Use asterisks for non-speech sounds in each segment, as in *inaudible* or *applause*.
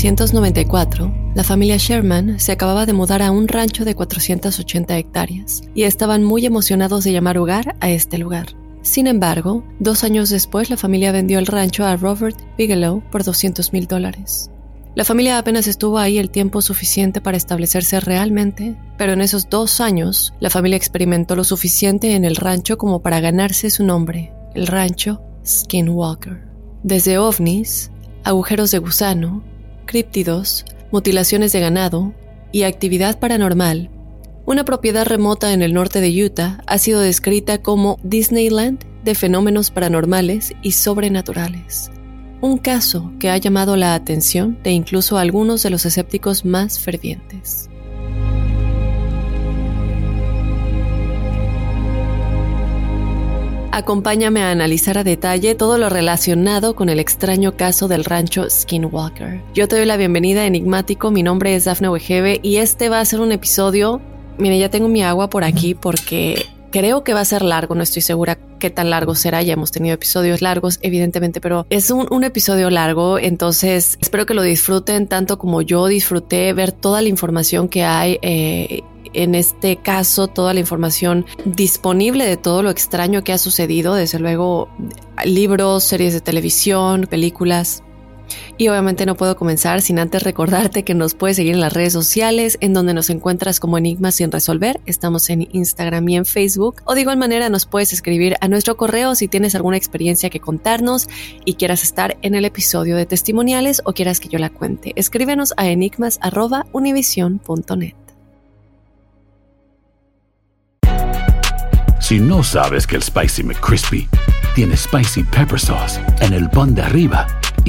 1994, la familia Sherman se acababa de mudar a un rancho de 480 hectáreas y estaban muy emocionados de llamar hogar a este lugar. Sin embargo, dos años después la familia vendió el rancho a Robert Bigelow por 200 mil dólares. La familia apenas estuvo ahí el tiempo suficiente para establecerse realmente, pero en esos dos años la familia experimentó lo suficiente en el rancho como para ganarse su nombre, el rancho Skinwalker. Desde ovnis, agujeros de gusano, críptidos, mutilaciones de ganado y actividad paranormal, una propiedad remota en el norte de Utah ha sido descrita como Disneyland de fenómenos paranormales y sobrenaturales. Un caso que ha llamado la atención de incluso algunos de los escépticos más fervientes. Acompáñame a analizar a detalle todo lo relacionado con el extraño caso del rancho Skinwalker. Yo te doy la bienvenida Enigmático, mi nombre es Dafne Wegebe y este va a ser un episodio... Mire, ya tengo mi agua por aquí porque creo que va a ser largo, no estoy segura qué tan largo será, ya hemos tenido episodios largos evidentemente, pero es un, episodio largo, entonces espero que lo disfruten tanto como yo disfruté ver toda la información que hay. Eh, en este caso toda la información disponible de todo lo extraño que ha sucedido, desde luego libros, series de televisión, películas. Y obviamente no puedo comenzar sin antes recordarte que nos puedes seguir en las redes sociales, en donde nos encuentras como Enigmas sin resolver. Estamos en Instagram y en Facebook. O de igual manera nos puedes escribir a nuestro correo si tienes alguna experiencia que contarnos y quieras estar en el episodio de testimoniales o quieras que yo la cuente. Escríbenos a enigmas.univision.net. Si no sabes que el Spicy McCrispy tiene Spicy Pepper Sauce en el pan de arriba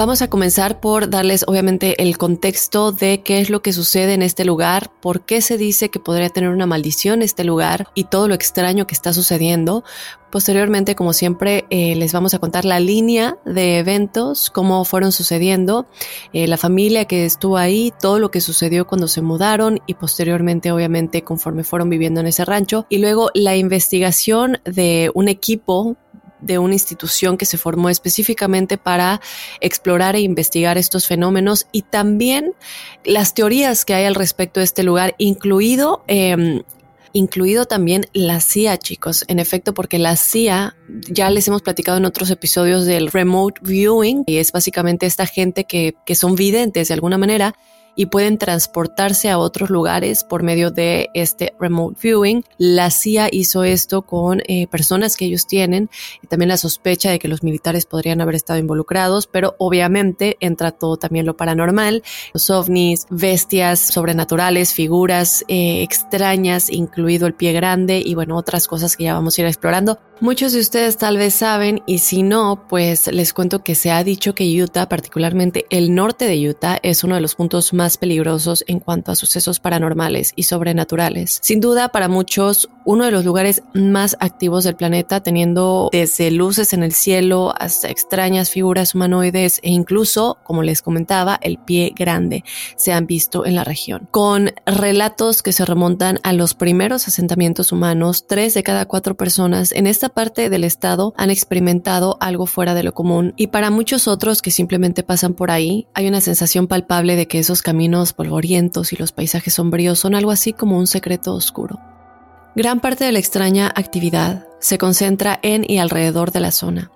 Vamos a comenzar por darles obviamente el contexto de qué es lo que sucede en este lugar, por qué se dice que podría tener una maldición este lugar y todo lo extraño que está sucediendo. Posteriormente, como siempre, eh, les vamos a contar la línea de eventos, cómo fueron sucediendo, eh, la familia que estuvo ahí, todo lo que sucedió cuando se mudaron y posteriormente, obviamente, conforme fueron viviendo en ese rancho. Y luego la investigación de un equipo de una institución que se formó específicamente para explorar e investigar estos fenómenos y también las teorías que hay al respecto de este lugar, incluido eh, incluido también la CIA, chicos. En efecto, porque la CIA, ya les hemos platicado en otros episodios del remote viewing, y es básicamente esta gente que, que son videntes de alguna manera y pueden transportarse a otros lugares por medio de este remote viewing. La CIA hizo esto con eh, personas que ellos tienen y también la sospecha de que los militares podrían haber estado involucrados, pero obviamente entra todo también lo paranormal, los ovnis, bestias sobrenaturales, figuras eh, extrañas, incluido el pie grande y bueno, otras cosas que ya vamos a ir explorando. Muchos de ustedes tal vez saben y si no, pues les cuento que se ha dicho que Utah, particularmente el norte de Utah, es uno de los puntos más peligrosos en cuanto a sucesos paranormales y sobrenaturales. Sin duda, para muchos, uno de los lugares más activos del planeta, teniendo desde luces en el cielo hasta extrañas figuras humanoides e incluso, como les comentaba, el pie grande se han visto en la región. Con relatos que se remontan a los primeros asentamientos humanos, tres de cada cuatro personas en esta parte del estado han experimentado algo fuera de lo común y para muchos otros que simplemente pasan por ahí, hay una sensación palpable de que esos caminos polvorientos y los paisajes sombríos son algo así como un secreto oscuro. Gran parte de la extraña actividad se concentra en y alrededor de la zona,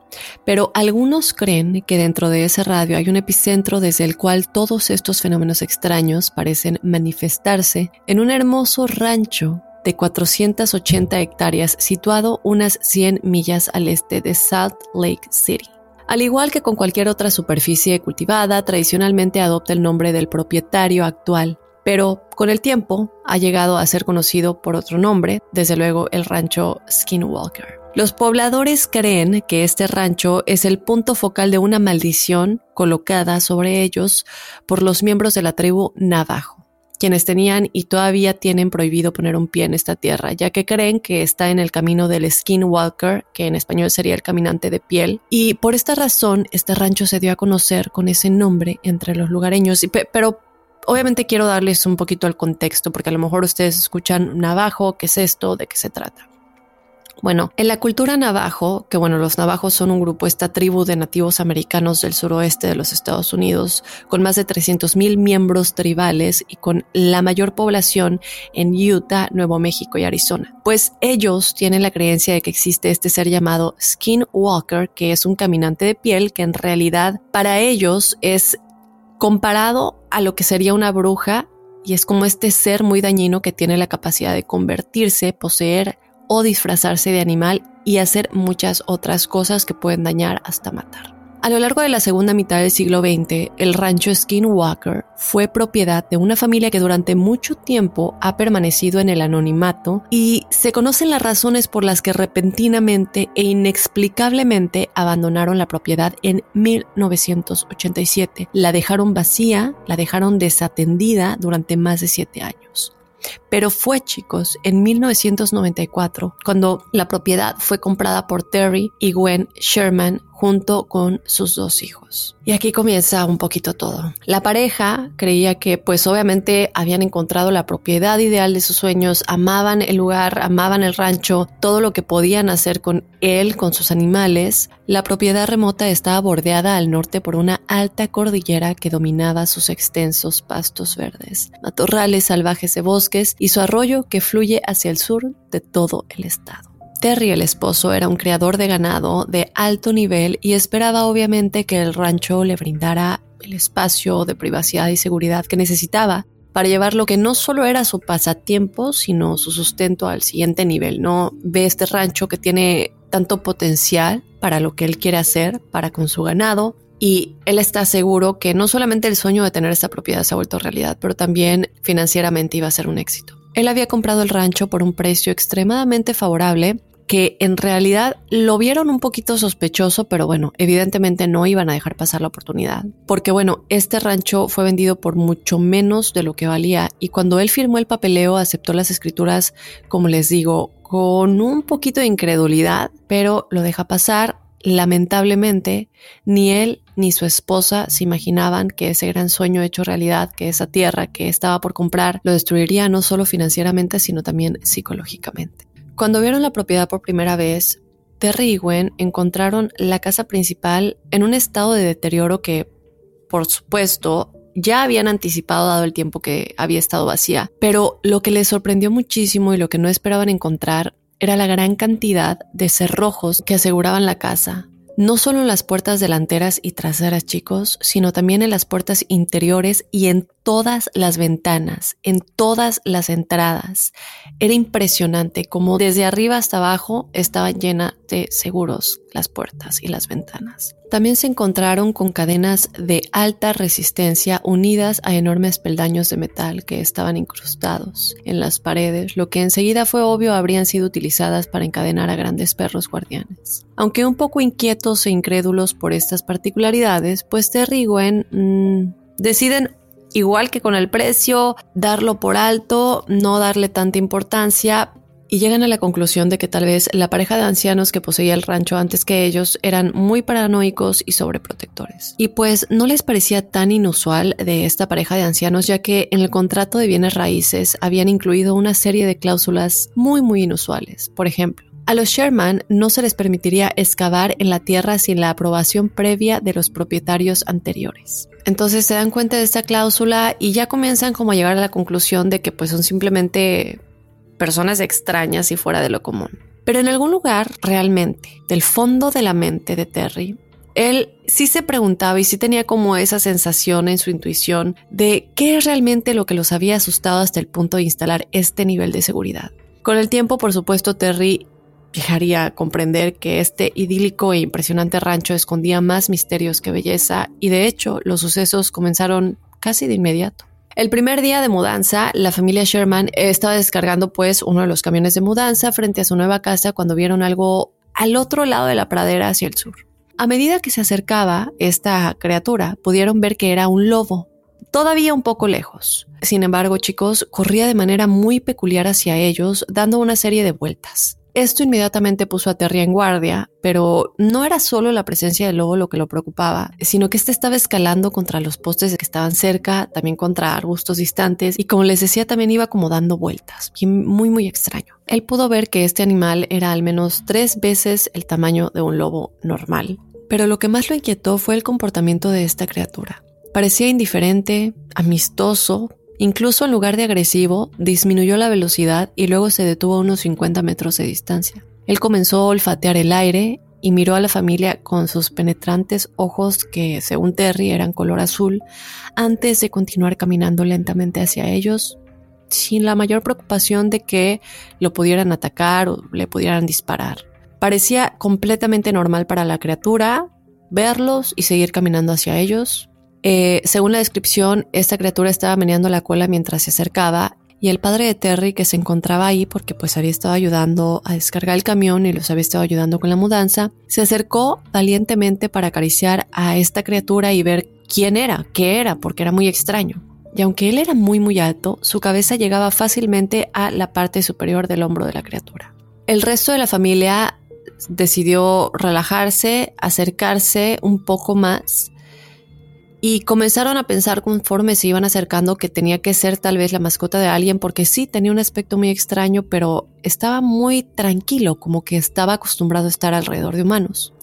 pero algunos creen que dentro de ese radio hay un epicentro desde el cual todos estos fenómenos extraños parecen manifestarse en un hermoso rancho de 480 hectáreas situado unas 100 millas al este de Salt Lake City. Al igual que con cualquier otra superficie cultivada, tradicionalmente adopta el nombre del propietario actual, pero con el tiempo ha llegado a ser conocido por otro nombre, desde luego el rancho Skinwalker. Los pobladores creen que este rancho es el punto focal de una maldición colocada sobre ellos por los miembros de la tribu Navajo quienes tenían y todavía tienen prohibido poner un pie en esta tierra, ya que creen que está en el camino del skinwalker, que en español sería el caminante de piel, y por esta razón este rancho se dio a conocer con ese nombre entre los lugareños, pero obviamente quiero darles un poquito el contexto, porque a lo mejor ustedes escuchan Navajo, ¿qué es esto? ¿De qué se trata? Bueno, en la cultura navajo, que bueno, los navajos son un grupo, esta tribu de nativos americanos del suroeste de los Estados Unidos, con más de 300.000 miembros tribales y con la mayor población en Utah, Nuevo México y Arizona. Pues ellos tienen la creencia de que existe este ser llamado Skinwalker, que es un caminante de piel que en realidad para ellos es comparado a lo que sería una bruja y es como este ser muy dañino que tiene la capacidad de convertirse, poseer o disfrazarse de animal y hacer muchas otras cosas que pueden dañar hasta matar. A lo largo de la segunda mitad del siglo XX, el rancho Skinwalker fue propiedad de una familia que durante mucho tiempo ha permanecido en el anonimato y se conocen las razones por las que repentinamente e inexplicablemente abandonaron la propiedad en 1987. La dejaron vacía, la dejaron desatendida durante más de siete años. Pero fue, chicos, en 1994 cuando la propiedad fue comprada por Terry y Gwen Sherman junto con sus dos hijos. Y aquí comienza un poquito todo. La pareja creía que pues obviamente habían encontrado la propiedad ideal de sus sueños, amaban el lugar, amaban el rancho, todo lo que podían hacer con él, con sus animales. La propiedad remota estaba bordeada al norte por una alta cordillera que dominaba sus extensos pastos verdes, matorrales salvajes de bosques y su arroyo que fluye hacia el sur de todo el estado. Terry, el esposo, era un criador de ganado de alto nivel y esperaba obviamente que el rancho le brindara el espacio de privacidad y seguridad que necesitaba para llevar lo que no solo era su pasatiempo, sino su sustento al siguiente nivel. No ve este rancho que tiene tanto potencial para lo que él quiere hacer para con su ganado y él está seguro que no solamente el sueño de tener esta propiedad se ha vuelto realidad, pero también financieramente iba a ser un éxito. Él había comprado el rancho por un precio extremadamente favorable que en realidad lo vieron un poquito sospechoso, pero bueno, evidentemente no iban a dejar pasar la oportunidad. Porque bueno, este rancho fue vendido por mucho menos de lo que valía y cuando él firmó el papeleo aceptó las escrituras, como les digo, con un poquito de incredulidad, pero lo deja pasar. Lamentablemente, ni él ni su esposa se imaginaban que ese gran sueño hecho realidad, que esa tierra que estaba por comprar, lo destruiría no solo financieramente, sino también psicológicamente. Cuando vieron la propiedad por primera vez, Terry y Gwen encontraron la casa principal en un estado de deterioro que, por supuesto, ya habían anticipado dado el tiempo que había estado vacía. Pero lo que les sorprendió muchísimo y lo que no esperaban encontrar era la gran cantidad de cerrojos que aseguraban la casa, no solo en las puertas delanteras y traseras, chicos, sino también en las puertas interiores y en todas las ventanas, en todas las entradas. Era impresionante como desde arriba hasta abajo estaban llenas de seguros las puertas y las ventanas. También se encontraron con cadenas de alta resistencia unidas a enormes peldaños de metal que estaban incrustados en las paredes, lo que enseguida fue obvio habrían sido utilizadas para encadenar a grandes perros guardianes. Aunque un poco inquietos e incrédulos por estas particularidades, pues Terry Gwen mmm, deciden igual que con el precio, darlo por alto, no darle tanta importancia, y llegan a la conclusión de que tal vez la pareja de ancianos que poseía el rancho antes que ellos eran muy paranoicos y sobreprotectores. Y pues no les parecía tan inusual de esta pareja de ancianos ya que en el contrato de bienes raíces habían incluido una serie de cláusulas muy muy inusuales. Por ejemplo, a los Sherman no se les permitiría excavar en la tierra sin la aprobación previa de los propietarios anteriores. Entonces se dan cuenta de esta cláusula y ya comienzan como a llegar a la conclusión de que pues son simplemente personas extrañas y fuera de lo común. Pero en algún lugar, realmente, del fondo de la mente de Terry, él sí se preguntaba y sí tenía como esa sensación en su intuición de qué es realmente lo que los había asustado hasta el punto de instalar este nivel de seguridad. Con el tiempo, por supuesto, Terry llegaría a comprender que este idílico e impresionante rancho escondía más misterios que belleza y de hecho los sucesos comenzaron casi de inmediato. El primer día de mudanza, la familia Sherman estaba descargando pues uno de los camiones de mudanza frente a su nueva casa cuando vieron algo al otro lado de la pradera hacia el sur. A medida que se acercaba esta criatura, pudieron ver que era un lobo, todavía un poco lejos. Sin embargo, chicos, corría de manera muy peculiar hacia ellos, dando una serie de vueltas. Esto inmediatamente puso a Terry en guardia, pero no era solo la presencia del lobo lo que lo preocupaba, sino que éste estaba escalando contra los postes que estaban cerca, también contra arbustos distantes y como les decía también iba como dando vueltas, muy muy extraño. Él pudo ver que este animal era al menos tres veces el tamaño de un lobo normal, pero lo que más lo inquietó fue el comportamiento de esta criatura. Parecía indiferente, amistoso, Incluso en lugar de agresivo, disminuyó la velocidad y luego se detuvo a unos 50 metros de distancia. Él comenzó a olfatear el aire y miró a la familia con sus penetrantes ojos que, según Terry, eran color azul, antes de continuar caminando lentamente hacia ellos, sin la mayor preocupación de que lo pudieran atacar o le pudieran disparar. Parecía completamente normal para la criatura verlos y seguir caminando hacia ellos, eh, según la descripción, esta criatura estaba meneando la cola mientras se acercaba y el padre de Terry, que se encontraba ahí porque pues había estado ayudando a descargar el camión y los había estado ayudando con la mudanza, se acercó valientemente para acariciar a esta criatura y ver quién era, qué era, porque era muy extraño. Y aunque él era muy muy alto, su cabeza llegaba fácilmente a la parte superior del hombro de la criatura. El resto de la familia decidió relajarse, acercarse un poco más y comenzaron a pensar conforme se iban acercando que tenía que ser tal vez la mascota de alguien porque sí tenía un aspecto muy extraño, pero estaba muy tranquilo, como que estaba acostumbrado a estar alrededor de humanos.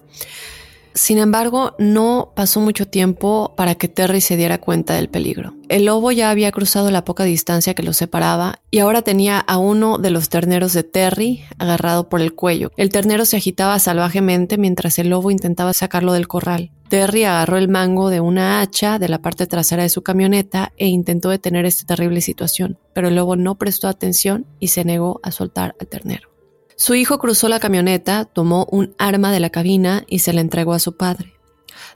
Sin embargo, no pasó mucho tiempo para que Terry se diera cuenta del peligro. El lobo ya había cruzado la poca distancia que los separaba y ahora tenía a uno de los terneros de Terry agarrado por el cuello. El ternero se agitaba salvajemente mientras el lobo intentaba sacarlo del corral. Terry agarró el mango de una hacha de la parte trasera de su camioneta e intentó detener esta terrible situación, pero el lobo no prestó atención y se negó a soltar al ternero. Su hijo cruzó la camioneta, tomó un arma de la cabina y se la entregó a su padre.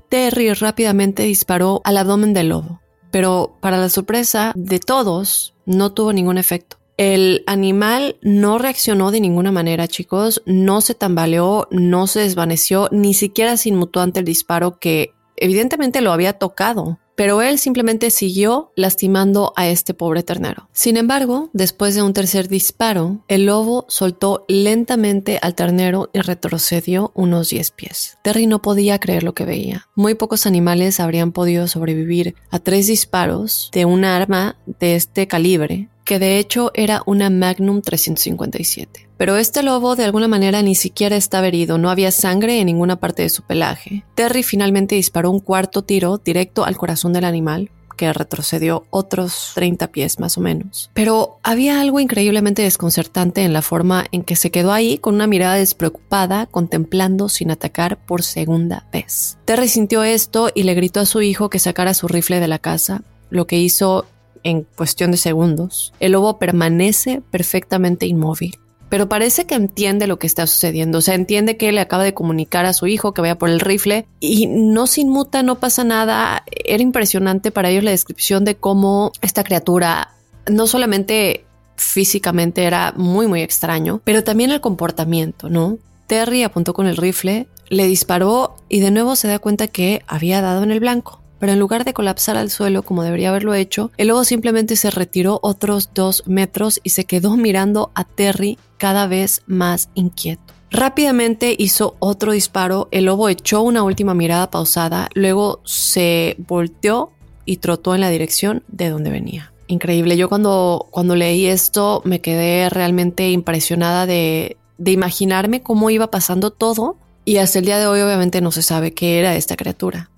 Terry rápidamente disparó al abdomen del lobo, pero para la sorpresa de todos no tuvo ningún efecto. El animal no reaccionó de ninguna manera, chicos, no se tambaleó, no se desvaneció, ni siquiera se inmutó ante el disparo que evidentemente lo había tocado pero él simplemente siguió lastimando a este pobre ternero. Sin embargo, después de un tercer disparo, el lobo soltó lentamente al ternero y retrocedió unos 10 pies. Terry no podía creer lo que veía. Muy pocos animales habrían podido sobrevivir a tres disparos de un arma de este calibre que de hecho era una Magnum 357. Pero este lobo de alguna manera ni siquiera estaba herido, no había sangre en ninguna parte de su pelaje. Terry finalmente disparó un cuarto tiro directo al corazón del animal, que retrocedió otros 30 pies más o menos. Pero había algo increíblemente desconcertante en la forma en que se quedó ahí con una mirada despreocupada, contemplando sin atacar por segunda vez. Terry sintió esto y le gritó a su hijo que sacara su rifle de la casa, lo que hizo en cuestión de segundos. El lobo permanece perfectamente inmóvil. Pero parece que entiende lo que está sucediendo, o sea, entiende que le acaba de comunicar a su hijo que vaya por el rifle y no se inmuta, no pasa nada. Era impresionante para ellos la descripción de cómo esta criatura no solamente físicamente era muy muy extraño, pero también el comportamiento, ¿no? Terry apuntó con el rifle, le disparó y de nuevo se da cuenta que había dado en el blanco pero en lugar de colapsar al suelo como debería haberlo hecho, el lobo simplemente se retiró otros dos metros y se quedó mirando a Terry cada vez más inquieto. Rápidamente hizo otro disparo, el lobo echó una última mirada pausada, luego se volteó y trotó en la dirección de donde venía. Increíble, yo cuando, cuando leí esto me quedé realmente impresionada de, de imaginarme cómo iba pasando todo y hasta el día de hoy obviamente no se sabe qué era esta criatura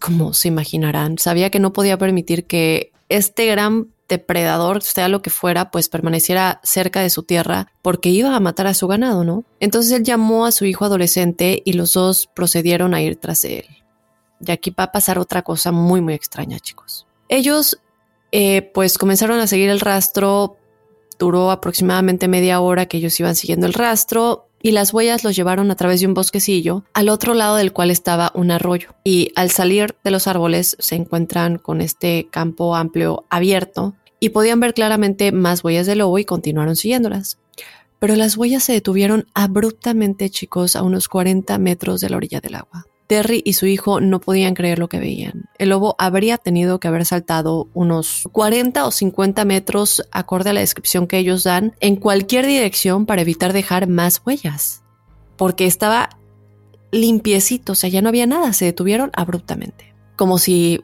como se imaginarán, sabía que no podía permitir que este gran depredador, sea lo que fuera, pues permaneciera cerca de su tierra porque iba a matar a su ganado, ¿no? Entonces él llamó a su hijo adolescente y los dos procedieron a ir tras él. Y aquí va a pasar otra cosa muy, muy extraña, chicos. Ellos, eh, pues comenzaron a seguir el rastro, duró aproximadamente media hora que ellos iban siguiendo el rastro y las huellas los llevaron a través de un bosquecillo, al otro lado del cual estaba un arroyo. Y al salir de los árboles se encuentran con este campo amplio abierto y podían ver claramente más huellas de lobo y continuaron siguiéndolas. Pero las huellas se detuvieron abruptamente, chicos, a unos 40 metros de la orilla del agua. Terry y su hijo no podían creer lo que veían. El lobo habría tenido que haber saltado unos 40 o 50 metros, acorde a la descripción que ellos dan, en cualquier dirección para evitar dejar más huellas. Porque estaba limpiecito, o sea, ya no había nada, se detuvieron abruptamente. Como si,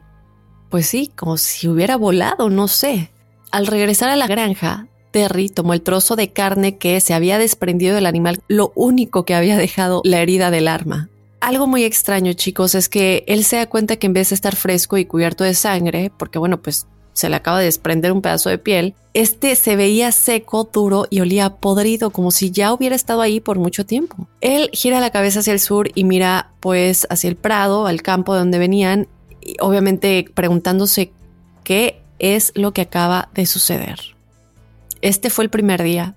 pues sí, como si hubiera volado, no sé. Al regresar a la granja, Terry tomó el trozo de carne que se había desprendido del animal, lo único que había dejado la herida del arma algo muy extraño, chicos, es que él se da cuenta que en vez de estar fresco y cubierto de sangre, porque bueno, pues se le acaba de desprender un pedazo de piel, este se veía seco, duro y olía podrido, como si ya hubiera estado ahí por mucho tiempo. Él gira la cabeza hacia el sur y mira pues hacia el prado, al campo de donde venían, obviamente preguntándose qué es lo que acaba de suceder. Este fue el primer día,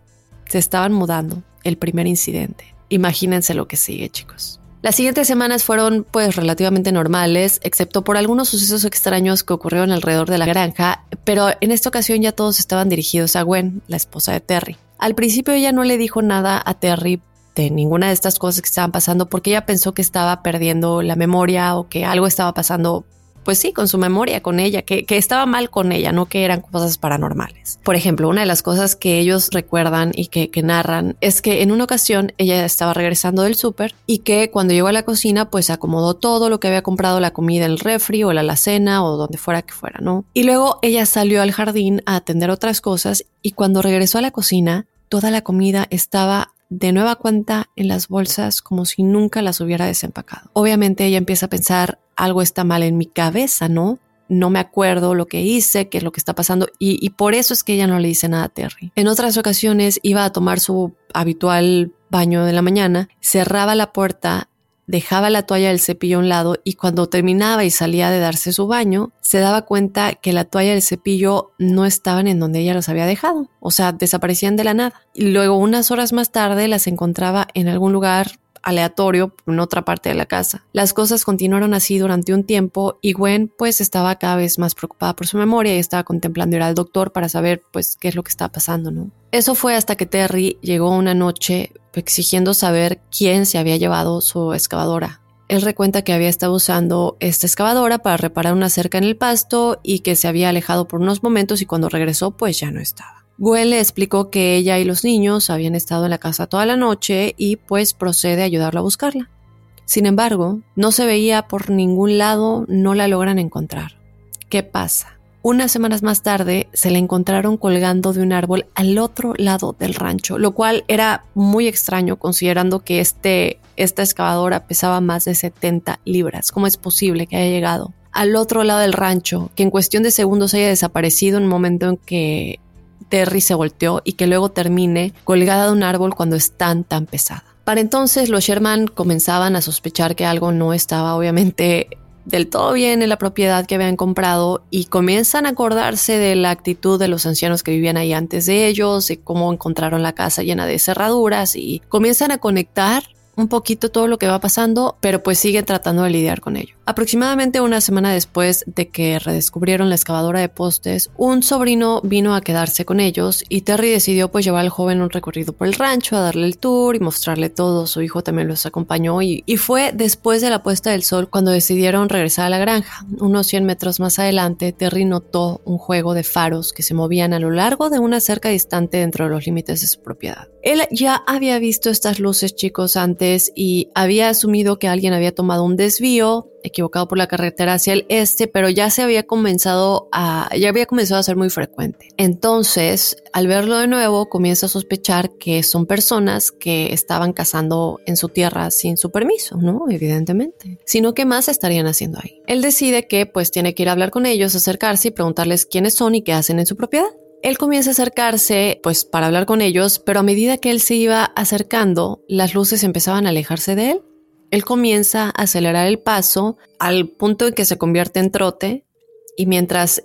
se estaban mudando, el primer incidente. Imagínense lo que sigue, chicos. Las siguientes semanas fueron pues relativamente normales, excepto por algunos sucesos extraños que ocurrieron alrededor de la granja, pero en esta ocasión ya todos estaban dirigidos a Gwen, la esposa de Terry. Al principio ella no le dijo nada a Terry de ninguna de estas cosas que estaban pasando porque ella pensó que estaba perdiendo la memoria o que algo estaba pasando pues sí, con su memoria, con ella, que, estaba mal con ella, no que eran cosas paranormales. Por ejemplo, una de las cosas que ellos recuerdan y que, que narran es que en una ocasión ella estaba regresando del súper y que cuando llegó a la cocina pues acomodó todo lo que había comprado, la comida el refri o la alacena o donde fuera que fuera, ¿no? Y luego ella salió al jardín a atender otras cosas y cuando regresó a la cocina, toda la comida estaba de nueva cuenta en las bolsas como si nunca las hubiera desempacado. Obviamente ella empieza a pensar algo está mal en mi cabeza, ¿no? No me acuerdo lo que hice, qué es lo que está pasando, y, por eso es que ella no le dice nada a Terry. En otras ocasiones iba a tomar su habitual baño de la mañana, cerraba la puerta dejaba la toalla del cepillo a un lado y cuando terminaba y salía de darse su baño, se daba cuenta que la toalla del cepillo no estaban en donde ella los había dejado, o sea, desaparecían de la nada. Y luego unas horas más tarde las encontraba en algún lugar aleatorio en otra parte de la casa. Las cosas continuaron así durante un tiempo y Gwen pues estaba cada vez más preocupada por su memoria y estaba contemplando ir al doctor para saber pues qué es lo que estaba pasando, ¿no? Eso fue hasta que Terry llegó una noche exigiendo saber quién se había llevado su excavadora. Él recuenta que había estado usando esta excavadora para reparar una cerca en el pasto y que se había alejado por unos momentos y cuando regresó pues ya no estaba. Gwen le explicó que ella y los niños habían estado en la casa toda la noche y pues procede a ayudarlo a buscarla. Sin embargo, no se veía por ningún lado, no la logran encontrar. ¿Qué pasa? Unas semanas más tarde se la encontraron colgando de un árbol al otro lado del rancho, lo cual era muy extraño considerando que este, esta excavadora pesaba más de 70 libras. ¿Cómo es posible que haya llegado al otro lado del rancho, que en cuestión de segundos haya desaparecido en un momento en que Terry se volteó y que luego termine colgada de un árbol cuando es tan tan pesada? Para entonces los Sherman comenzaban a sospechar que algo no estaba obviamente del todo bien en la propiedad que habían comprado y comienzan a acordarse de la actitud de los ancianos que vivían ahí antes de ellos, de cómo encontraron la casa llena de cerraduras y comienzan a conectar un poquito todo lo que va pasando, pero pues sigue tratando de lidiar con ello. Aproximadamente una semana después de que redescubrieron la excavadora de postes, un sobrino vino a quedarse con ellos y Terry decidió pues llevar al joven un recorrido por el rancho, a darle el tour y mostrarle todo. Su hijo también los acompañó y, y fue después de la puesta del sol cuando decidieron regresar a la granja. Unos 100 metros más adelante, Terry notó un juego de faros que se movían a lo largo de una cerca distante dentro de los límites de su propiedad. Él ya había visto estas luces chicos antes y había asumido que alguien había tomado un desvío equivocado por la carretera hacia el este, pero ya se había comenzado a, ya había comenzado a ser muy frecuente. Entonces, al verlo de nuevo, comienza a sospechar que son personas que estaban cazando en su tierra sin su permiso, ¿no? Evidentemente. Sino que más estarían haciendo ahí. Él decide que pues tiene que ir a hablar con ellos, acercarse y preguntarles quiénes son y qué hacen en su propiedad. Él comienza a acercarse, pues para hablar con ellos, pero a medida que él se iba acercando, las luces empezaban a alejarse de él. Él comienza a acelerar el paso al punto en que se convierte en trote y mientras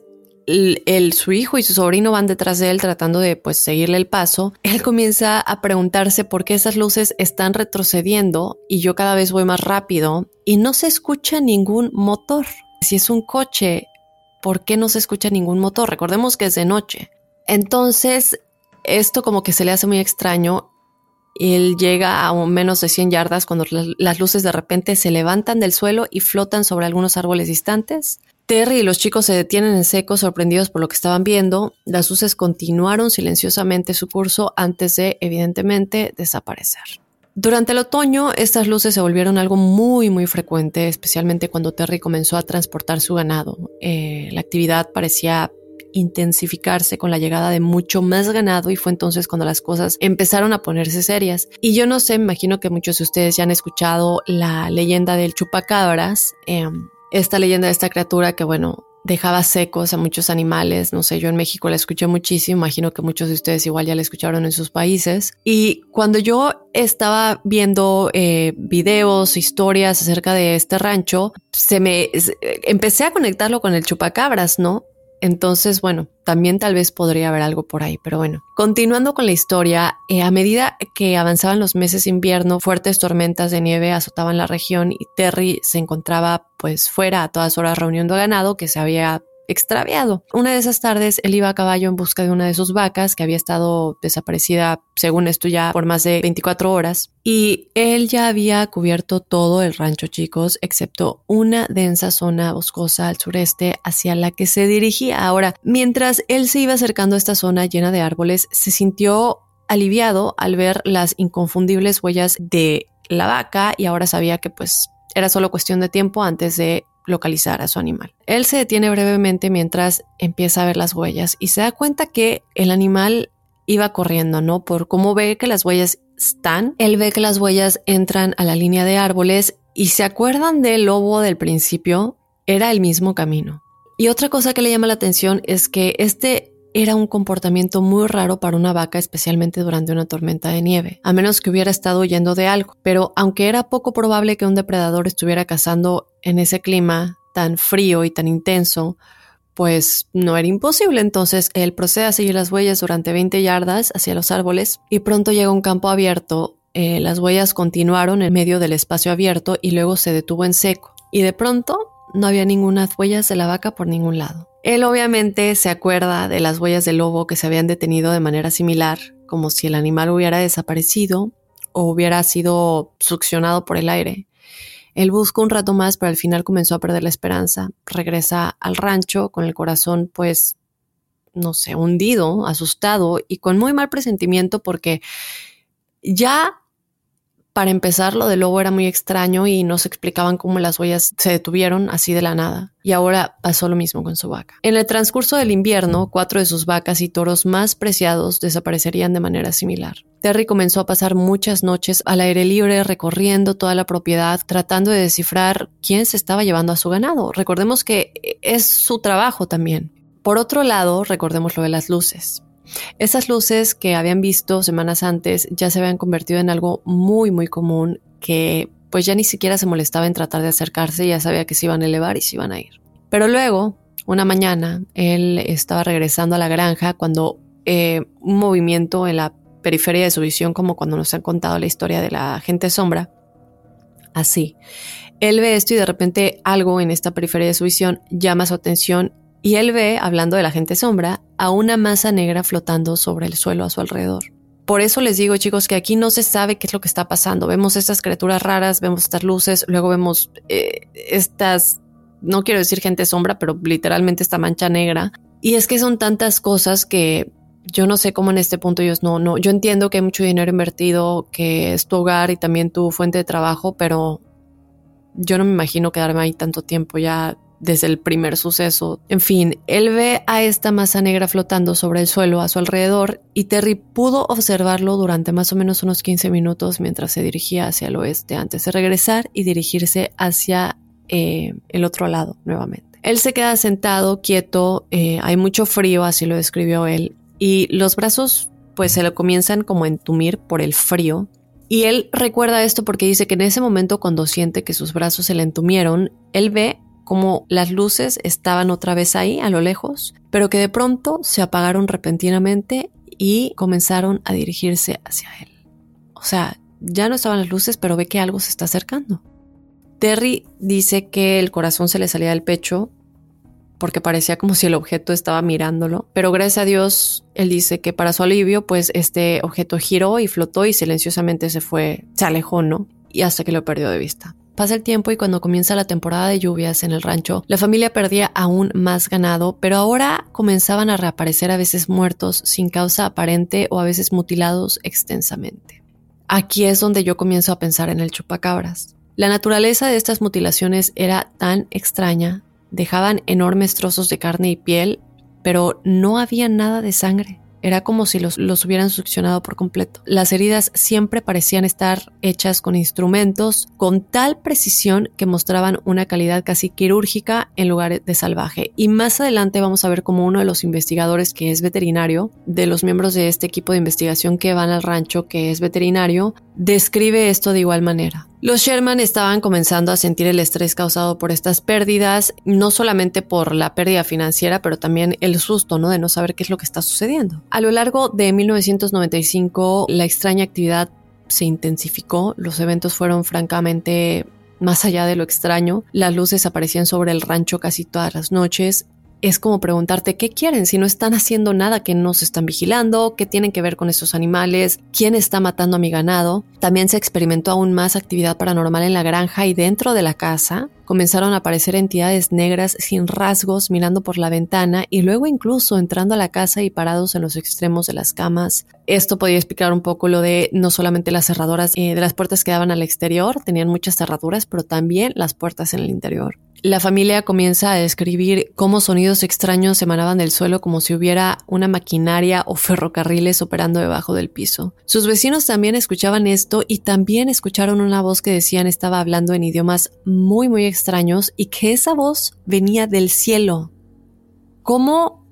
su hijo y su sobrino van detrás de él tratando de pues seguirle el paso, él comienza a preguntarse por qué esas luces están retrocediendo y yo cada vez voy más rápido y no se escucha ningún motor. Si es un coche, ¿por qué no se escucha ningún motor? Recordemos que es de noche. Entonces, esto como que se le hace muy extraño. Él llega a menos de 100 yardas cuando las luces de repente se levantan del suelo y flotan sobre algunos árboles distantes. Terry y los chicos se detienen en seco, sorprendidos por lo que estaban viendo. Las luces continuaron silenciosamente su curso antes de, evidentemente, desaparecer. Durante el otoño, estas luces se volvieron algo muy, muy frecuente, especialmente cuando Terry comenzó a transportar su ganado. Eh, la actividad parecía intensificarse con la llegada de mucho más ganado y fue entonces cuando las cosas empezaron a ponerse serias. Y yo no sé, me imagino que muchos de ustedes ya han escuchado la leyenda del chupacabras, em, esta leyenda de esta criatura que bueno, dejaba secos a muchos animales. No sé, yo en México la escuché muchísimo, imagino que muchos de ustedes igual ya la escucharon en sus países. Y cuando yo estaba viendo eh, videos, historias acerca de este rancho, se me empecé a conectarlo con el chupacabras, ¿no? Entonces, bueno, también tal vez podría haber algo por ahí, pero bueno. Continuando con la historia, eh, a medida que avanzaban los meses de invierno, fuertes tormentas de nieve azotaban la región y Terry se encontraba pues fuera a todas horas reuniendo ganado que se había extraviado. Una de esas tardes él iba a caballo en busca de una de sus vacas que había estado desaparecida, según esto ya, por más de 24 horas. Y él ya había cubierto todo el rancho, chicos, excepto una densa zona boscosa al sureste hacia la que se dirigía. Ahora, mientras él se iba acercando a esta zona llena de árboles, se sintió aliviado al ver las inconfundibles huellas de la vaca y ahora sabía que pues era solo cuestión de tiempo antes de localizar a su animal. Él se detiene brevemente mientras empieza a ver las huellas y se da cuenta que el animal iba corriendo, ¿no? Por cómo ve que las huellas están, él ve que las huellas entran a la línea de árboles y se acuerdan del lobo del principio, era el mismo camino. Y otra cosa que le llama la atención es que este era un comportamiento muy raro para una vaca, especialmente durante una tormenta de nieve, a menos que hubiera estado huyendo de algo. Pero aunque era poco probable que un depredador estuviera cazando en ese clima tan frío y tan intenso, pues no era imposible. Entonces él procede a seguir las huellas durante 20 yardas hacia los árboles y pronto llega a un campo abierto eh, las huellas continuaron en medio del espacio abierto y luego se detuvo en seco. Y de pronto no había ninguna huellas de la vaca por ningún lado. Él obviamente se acuerda de las huellas del lobo que se habían detenido de manera similar, como si el animal hubiera desaparecido o hubiera sido succionado por el aire. Él busca un rato más, pero al final comenzó a perder la esperanza. Regresa al rancho con el corazón, pues, no sé, hundido, asustado y con muy mal presentimiento porque ya para empezar, lo del lobo era muy extraño y no se explicaban cómo las huellas se detuvieron así de la nada. Y ahora pasó lo mismo con su vaca. En el transcurso del invierno, cuatro de sus vacas y toros más preciados desaparecerían de manera similar. Terry comenzó a pasar muchas noches al aire libre recorriendo toda la propiedad tratando de descifrar quién se estaba llevando a su ganado. Recordemos que es su trabajo también. Por otro lado, recordemos lo de las luces. Esas luces que habían visto semanas antes ya se habían convertido en algo muy, muy común que pues ya ni siquiera se molestaba en tratar de acercarse, ya sabía que se iban a elevar y se iban a ir. Pero luego, una mañana, él estaba regresando a la granja cuando eh, un movimiento en la periferia de su visión, como cuando nos han contado la historia de la gente sombra, así. Él ve esto y de repente algo en esta periferia de su visión llama su atención y él ve, hablando de la gente sombra, a una masa negra flotando sobre el suelo a su alrededor. Por eso les digo, chicos, que aquí no se sabe qué es lo que está pasando. Vemos estas criaturas raras, vemos estas luces, luego vemos eh, estas, no quiero decir gente sombra, pero literalmente esta mancha negra. Y es que son tantas cosas que yo no sé cómo en este punto ellos no, no. Yo entiendo que hay mucho dinero invertido, que es tu hogar y también tu fuente de trabajo, pero yo no me imagino quedarme ahí tanto tiempo ya desde el primer suceso. En fin, él ve a esta masa negra flotando sobre el suelo a su alrededor y Terry pudo observarlo durante más o menos unos 15 minutos mientras se dirigía hacia el oeste antes de regresar y dirigirse hacia eh, el otro lado nuevamente. Él se queda sentado, quieto, eh, hay mucho frío, así lo describió él, y los brazos pues se le comienzan como a entumir por el frío. Y él recuerda esto porque dice que en ese momento cuando siente que sus brazos se le entumieron, él ve como las luces estaban otra vez ahí a lo lejos, pero que de pronto se apagaron repentinamente y comenzaron a dirigirse hacia él. O sea, ya no estaban las luces, pero ve que algo se está acercando. Terry dice que el corazón se le salía del pecho porque parecía como si el objeto estaba mirándolo, pero gracias a Dios, él dice que para su alivio, pues este objeto giró y flotó y silenciosamente se fue, se alejó, ¿no? Y hasta que lo perdió de vista. Pasa el tiempo y cuando comienza la temporada de lluvias en el rancho, la familia perdía aún más ganado, pero ahora comenzaban a reaparecer a veces muertos sin causa aparente o a veces mutilados extensamente. Aquí es donde yo comienzo a pensar en el chupacabras. La naturaleza de estas mutilaciones era tan extraña, dejaban enormes trozos de carne y piel, pero no había nada de sangre. Era como si los, hubieran succionado por completo. Las heridas siempre parecían estar hechas con instrumentos con tal precisión que mostraban una calidad casi quirúrgica en lugar de salvaje. Y más adelante vamos a ver como uno de los investigadores que es veterinario, de los miembros de este equipo de investigación que van al rancho que es veterinario, describe esto de igual manera. Los Sherman estaban comenzando a sentir el estrés causado por estas pérdidas, no solamente por la pérdida financiera, pero también el susto, ¿no? De no saber qué es lo que está sucediendo. A lo largo de 1995, la extraña actividad se intensificó, los eventos fueron francamente más allá de lo extraño, las luces aparecían sobre el rancho casi todas las noches, es como preguntarte qué quieren si no están haciendo nada, que no se están vigilando, qué tienen que ver con esos animales, quién está matando a mi ganado. También se experimentó aún más actividad paranormal en la granja y dentro de la casa. Comenzaron a aparecer entidades negras sin rasgos mirando por la ventana y luego incluso entrando a la casa y parados en los extremos de las camas. Esto podía explicar un poco lo de no solamente las cerraduras eh, de las puertas que daban al exterior, tenían muchas cerraduras, pero también las puertas en el interior. La familia comienza a describir cómo sonidos extraños emanaban del suelo como si hubiera una maquinaria o ferrocarriles operando debajo del piso. Sus vecinos también escuchaban esto y también escucharon una voz que decían estaba hablando en idiomas muy muy extraños y que esa voz venía del cielo. ¿Cómo?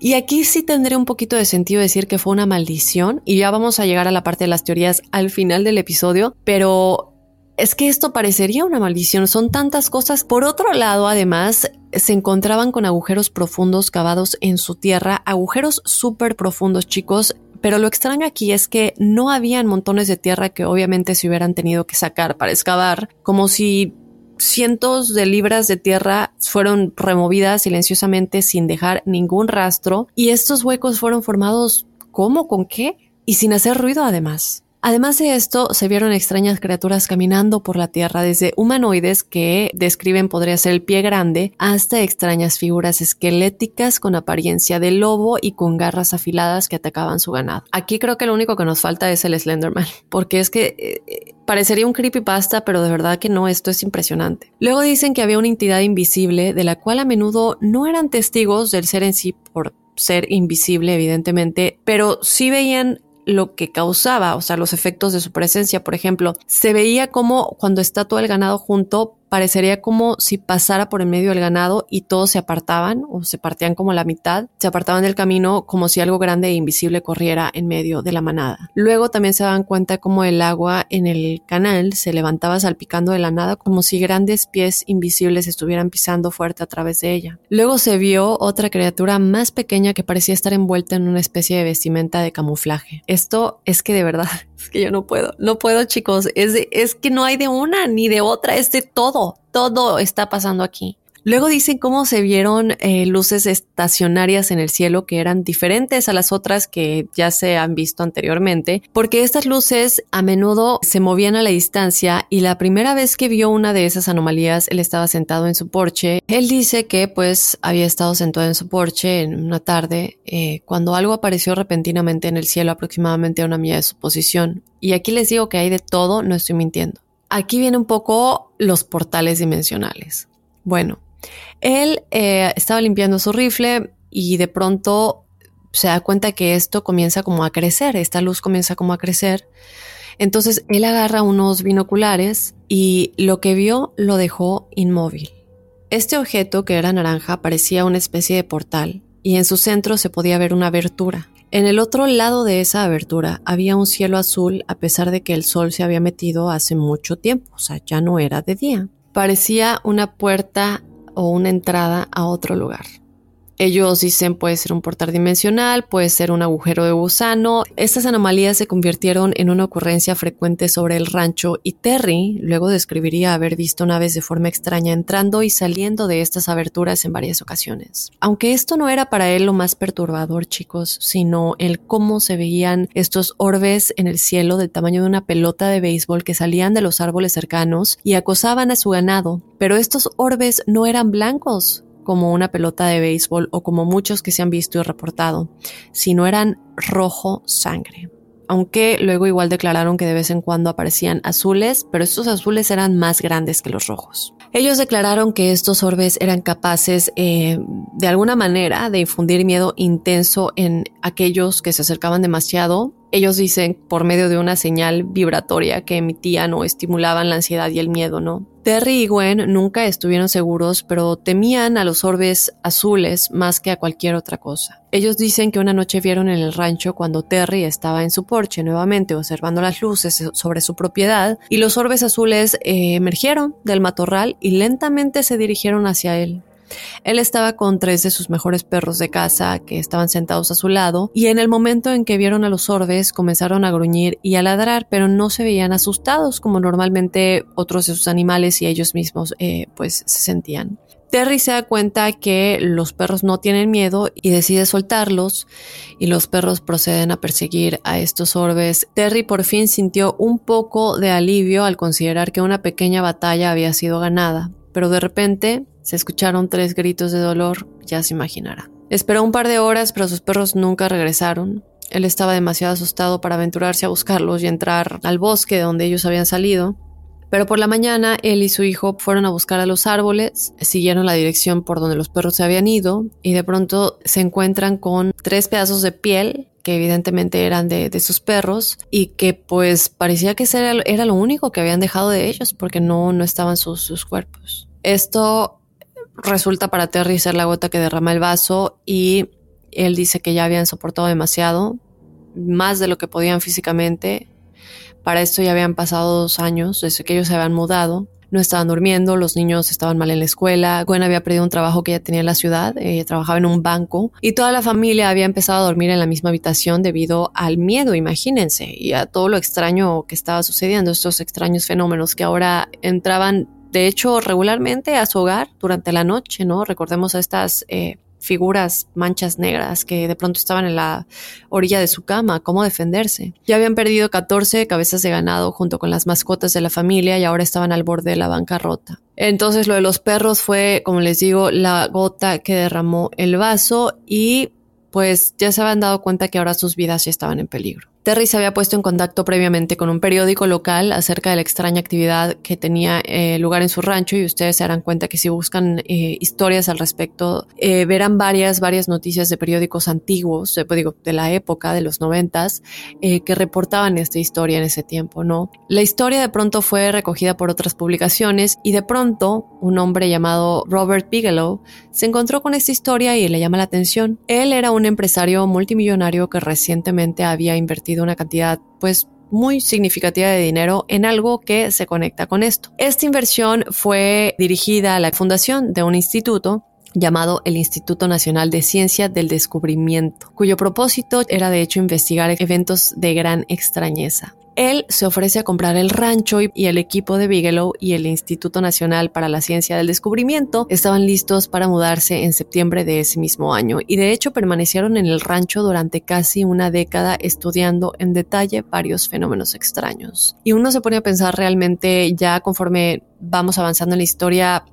Y aquí sí tendré un poquito de sentido decir que fue una maldición y ya vamos a llegar a la parte de las teorías al final del episodio, pero es que esto parecería una maldición, son tantas cosas. Por otro lado, además, se encontraban con agujeros profundos cavados en su tierra, agujeros súper profundos, chicos, pero lo extraño aquí es que no habían montones de tierra que obviamente se hubieran tenido que sacar para excavar, como si cientos de libras de tierra fueron removidas silenciosamente sin dejar ningún rastro y estos huecos fueron formados ¿cómo? ¿con qué? y sin hacer ruido además. Además de esto, se vieron extrañas criaturas caminando por la Tierra, desde humanoides que describen podría ser el pie grande, hasta extrañas figuras esqueléticas con apariencia de lobo y con garras afiladas que atacaban su ganado. Aquí creo que lo único que nos falta es el Slenderman, *laughs* porque es que eh, parecería un creepypasta, pero de verdad que no, esto es impresionante. Luego dicen que había una entidad invisible de la cual a menudo no eran testigos del ser en sí por ser invisible, evidentemente, pero sí veían lo que causaba, o sea, los efectos de su presencia. Por ejemplo, se veía como cuando está todo el ganado junto, parecería como si pasara por en medio del ganado y todos se apartaban o se partían como la mitad, se apartaban del camino como si algo grande e invisible corriera en medio de la manada. Luego también se daban cuenta como el agua en el canal se levantaba salpicando de la nada como si grandes pies invisibles estuvieran pisando fuerte a través de ella. Luego se vio otra criatura más pequeña que parecía estar envuelta en una especie de vestimenta de camuflaje. Esto es que de verdad es que yo no puedo, no puedo chicos, es, es que no hay de una ni de otra, es de todo, todo está pasando aquí. Luego dicen cómo se vieron eh, luces estacionarias en el cielo que eran diferentes a las otras que ya se han visto anteriormente, porque estas luces a menudo se movían a la distancia y la primera vez que vio una de esas anomalías, él estaba sentado en su porche. Él dice que pues había estado sentado en su porche en una tarde eh, cuando algo apareció repentinamente en el cielo aproximadamente a una milla de su posición. Y aquí les digo que hay de todo, no estoy mintiendo. Aquí viene un poco los portales dimensionales. Bueno, él eh, estaba limpiando su rifle y de pronto se da cuenta que esto comienza como a crecer, esta luz comienza como a crecer. Entonces él agarra unos binoculares y lo que vio lo dejó inmóvil. Este objeto que era naranja parecía una especie de portal y en su centro se podía ver una abertura. En el otro lado de esa abertura había un cielo azul a pesar de que el sol se había metido hace mucho tiempo, o sea, ya no era de día. Parecía una puerta o una entrada a otro lugar. Ellos dicen puede ser un portal dimensional, puede ser un agujero de gusano. Estas anomalías se convirtieron en una ocurrencia frecuente sobre el rancho y Terry luego describiría haber visto naves de forma extraña entrando y saliendo de estas aberturas en varias ocasiones. Aunque esto no era para él lo más perturbador, chicos, sino el cómo se veían estos orbes en el cielo del tamaño de una pelota de béisbol que salían de los árboles cercanos y acosaban a su ganado. Pero estos orbes no eran blancos, como una pelota de béisbol o como muchos que se han visto y reportado, sino eran rojo sangre. Aunque luego igual declararon que de vez en cuando aparecían azules, pero estos azules eran más grandes que los rojos. Ellos declararon que estos orbes eran capaces eh, de alguna manera de infundir miedo intenso en aquellos que se acercaban demasiado ellos dicen por medio de una señal vibratoria que emitían o estimulaban la ansiedad y el miedo, ¿no? Terry y Gwen nunca estuvieron seguros, pero temían a los orbes azules más que a cualquier otra cosa. Ellos dicen que una noche vieron en el rancho cuando Terry estaba en su porche nuevamente observando las luces sobre su propiedad y los orbes azules eh, emergieron del matorral y lentamente se dirigieron hacia él. Él estaba con tres de sus mejores perros de casa que estaban sentados a su lado y en el momento en que vieron a los orbes comenzaron a gruñir y a ladrar, pero no se veían asustados como normalmente otros de sus animales y ellos mismos eh, pues se sentían. Terry se da cuenta que los perros no tienen miedo y decide soltarlos y los perros proceden a perseguir a estos orbes. Terry por fin sintió un poco de alivio al considerar que una pequeña batalla había sido ganada, pero de repente se escucharon tres gritos de dolor, ya se imaginará. Esperó un par de horas, pero sus perros nunca regresaron. Él estaba demasiado asustado para aventurarse a buscarlos y entrar al bosque de donde ellos habían salido. Pero por la mañana, él y su hijo fueron a buscar a los árboles, siguieron la dirección por donde los perros se habían ido y de pronto se encuentran con tres pedazos de piel que evidentemente eran de, sus perros y que pues parecía que era, era, lo único que habían dejado de ellos porque no, no estaban sus, sus cuerpos. Esto resulta para Terry ser la gota que derrama el vaso y él dice que ya habían soportado demasiado, más de lo que podían físicamente. Para esto ya habían pasado dos años desde que ellos se habían mudado. no estaban durmiendo, los niños estaban mal en la escuela, Gwen había perdido un trabajo que ella tenía en la ciudad, eh, trabajaba en un banco y toda la familia había empezado a dormir en la misma habitación debido al miedo, imagínense, y a todo lo extraño que estaba sucediendo, estos extraños fenómenos que ahora entraban de hecho regularmente a su hogar durante la noche, ¿no? Recordemos a estas eh, figuras, manchas negras que de pronto estaban en la orilla de su cama, cómo defenderse. Ya habían perdido 14 cabezas de ganado junto con las mascotas de la familia y ahora estaban al borde de la bancarrota. Entonces lo de los perros fue, como les digo, la gota que derramó el vaso y pues ya se habían dado cuenta que ahora sus vidas ya estaban en peligro. Terry se había puesto en contacto previamente con un periódico local acerca de la extraña actividad que tenía eh, lugar en su rancho y ustedes se darán cuenta que si buscan eh, historias al respecto eh, verán varias, varias noticias de periódicos antiguos, pues digo, de la época, de los noventas, que reportaban esta historia en ese tiempo, ¿no? La historia de pronto fue recogida por otras publicaciones y de pronto un hombre llamado Robert Bigelow se encontró con esta historia y le llama la atención. Él era un empresario multimillonario que recientemente había invertido una cantidad pues muy significativa de dinero en algo que se conecta con esto. Esta inversión fue dirigida a la fundación de un instituto llamado el Instituto Nacional de Ciencia del Descubrimiento, cuyo propósito era de hecho investigar eventos de gran extrañeza. Él se ofrece a comprar el rancho y el equipo de Bigelow y el Instituto Nacional para la Ciencia del Descubrimiento estaban listos para mudarse en septiembre de ese mismo año y de hecho permanecieron en el rancho durante casi una década estudiando en detalle varios fenómenos extraños. Y uno se pone a pensar realmente ya conforme vamos avanzando en la historia,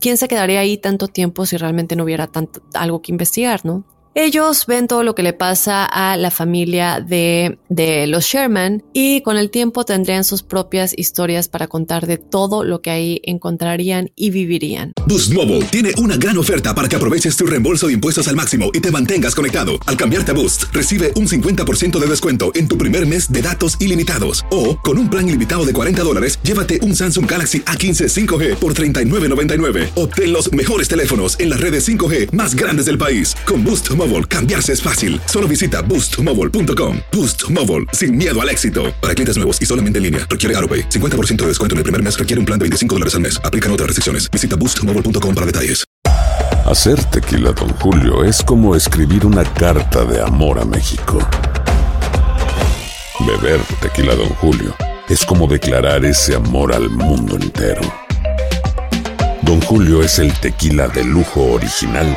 ¿quién se quedaría ahí tanto tiempo si realmente no hubiera tanto, algo que investigar, no? Ellos ven todo lo que le pasa a la familia de, de, los Sherman y con el tiempo tendrían sus propias historias para contar de todo lo que ahí encontrarían y vivirían. Boost Mobile tiene una gran oferta para que aproveches tu reembolso de impuestos al máximo y te mantengas conectado. Al cambiarte a Boost, recibe un 50% de descuento en tu primer mes de datos ilimitados. O, con un plan ilimitado de 40 dólares, llévate un Samsung Galaxy A15 5G por $39.99. Obtén los mejores teléfonos en las redes 5G más grandes del país. Con Boost Mobile cambiarse es fácil. Solo visita boostmobile.com. Boost Mobile, sin miedo al éxito. Para clientes nuevos y solamente en línea, requiere AroPay. 50% de descuento en el primer mes requiere un plan de 25 dólares al mes. Aplican otras restricciones. Visita boostmobile.com para detalles. Hacer tequila, don Julio, es como escribir una carta de amor a México. Beber tequila, don Julio, es como declarar ese amor al mundo entero. Don Julio es el tequila de lujo original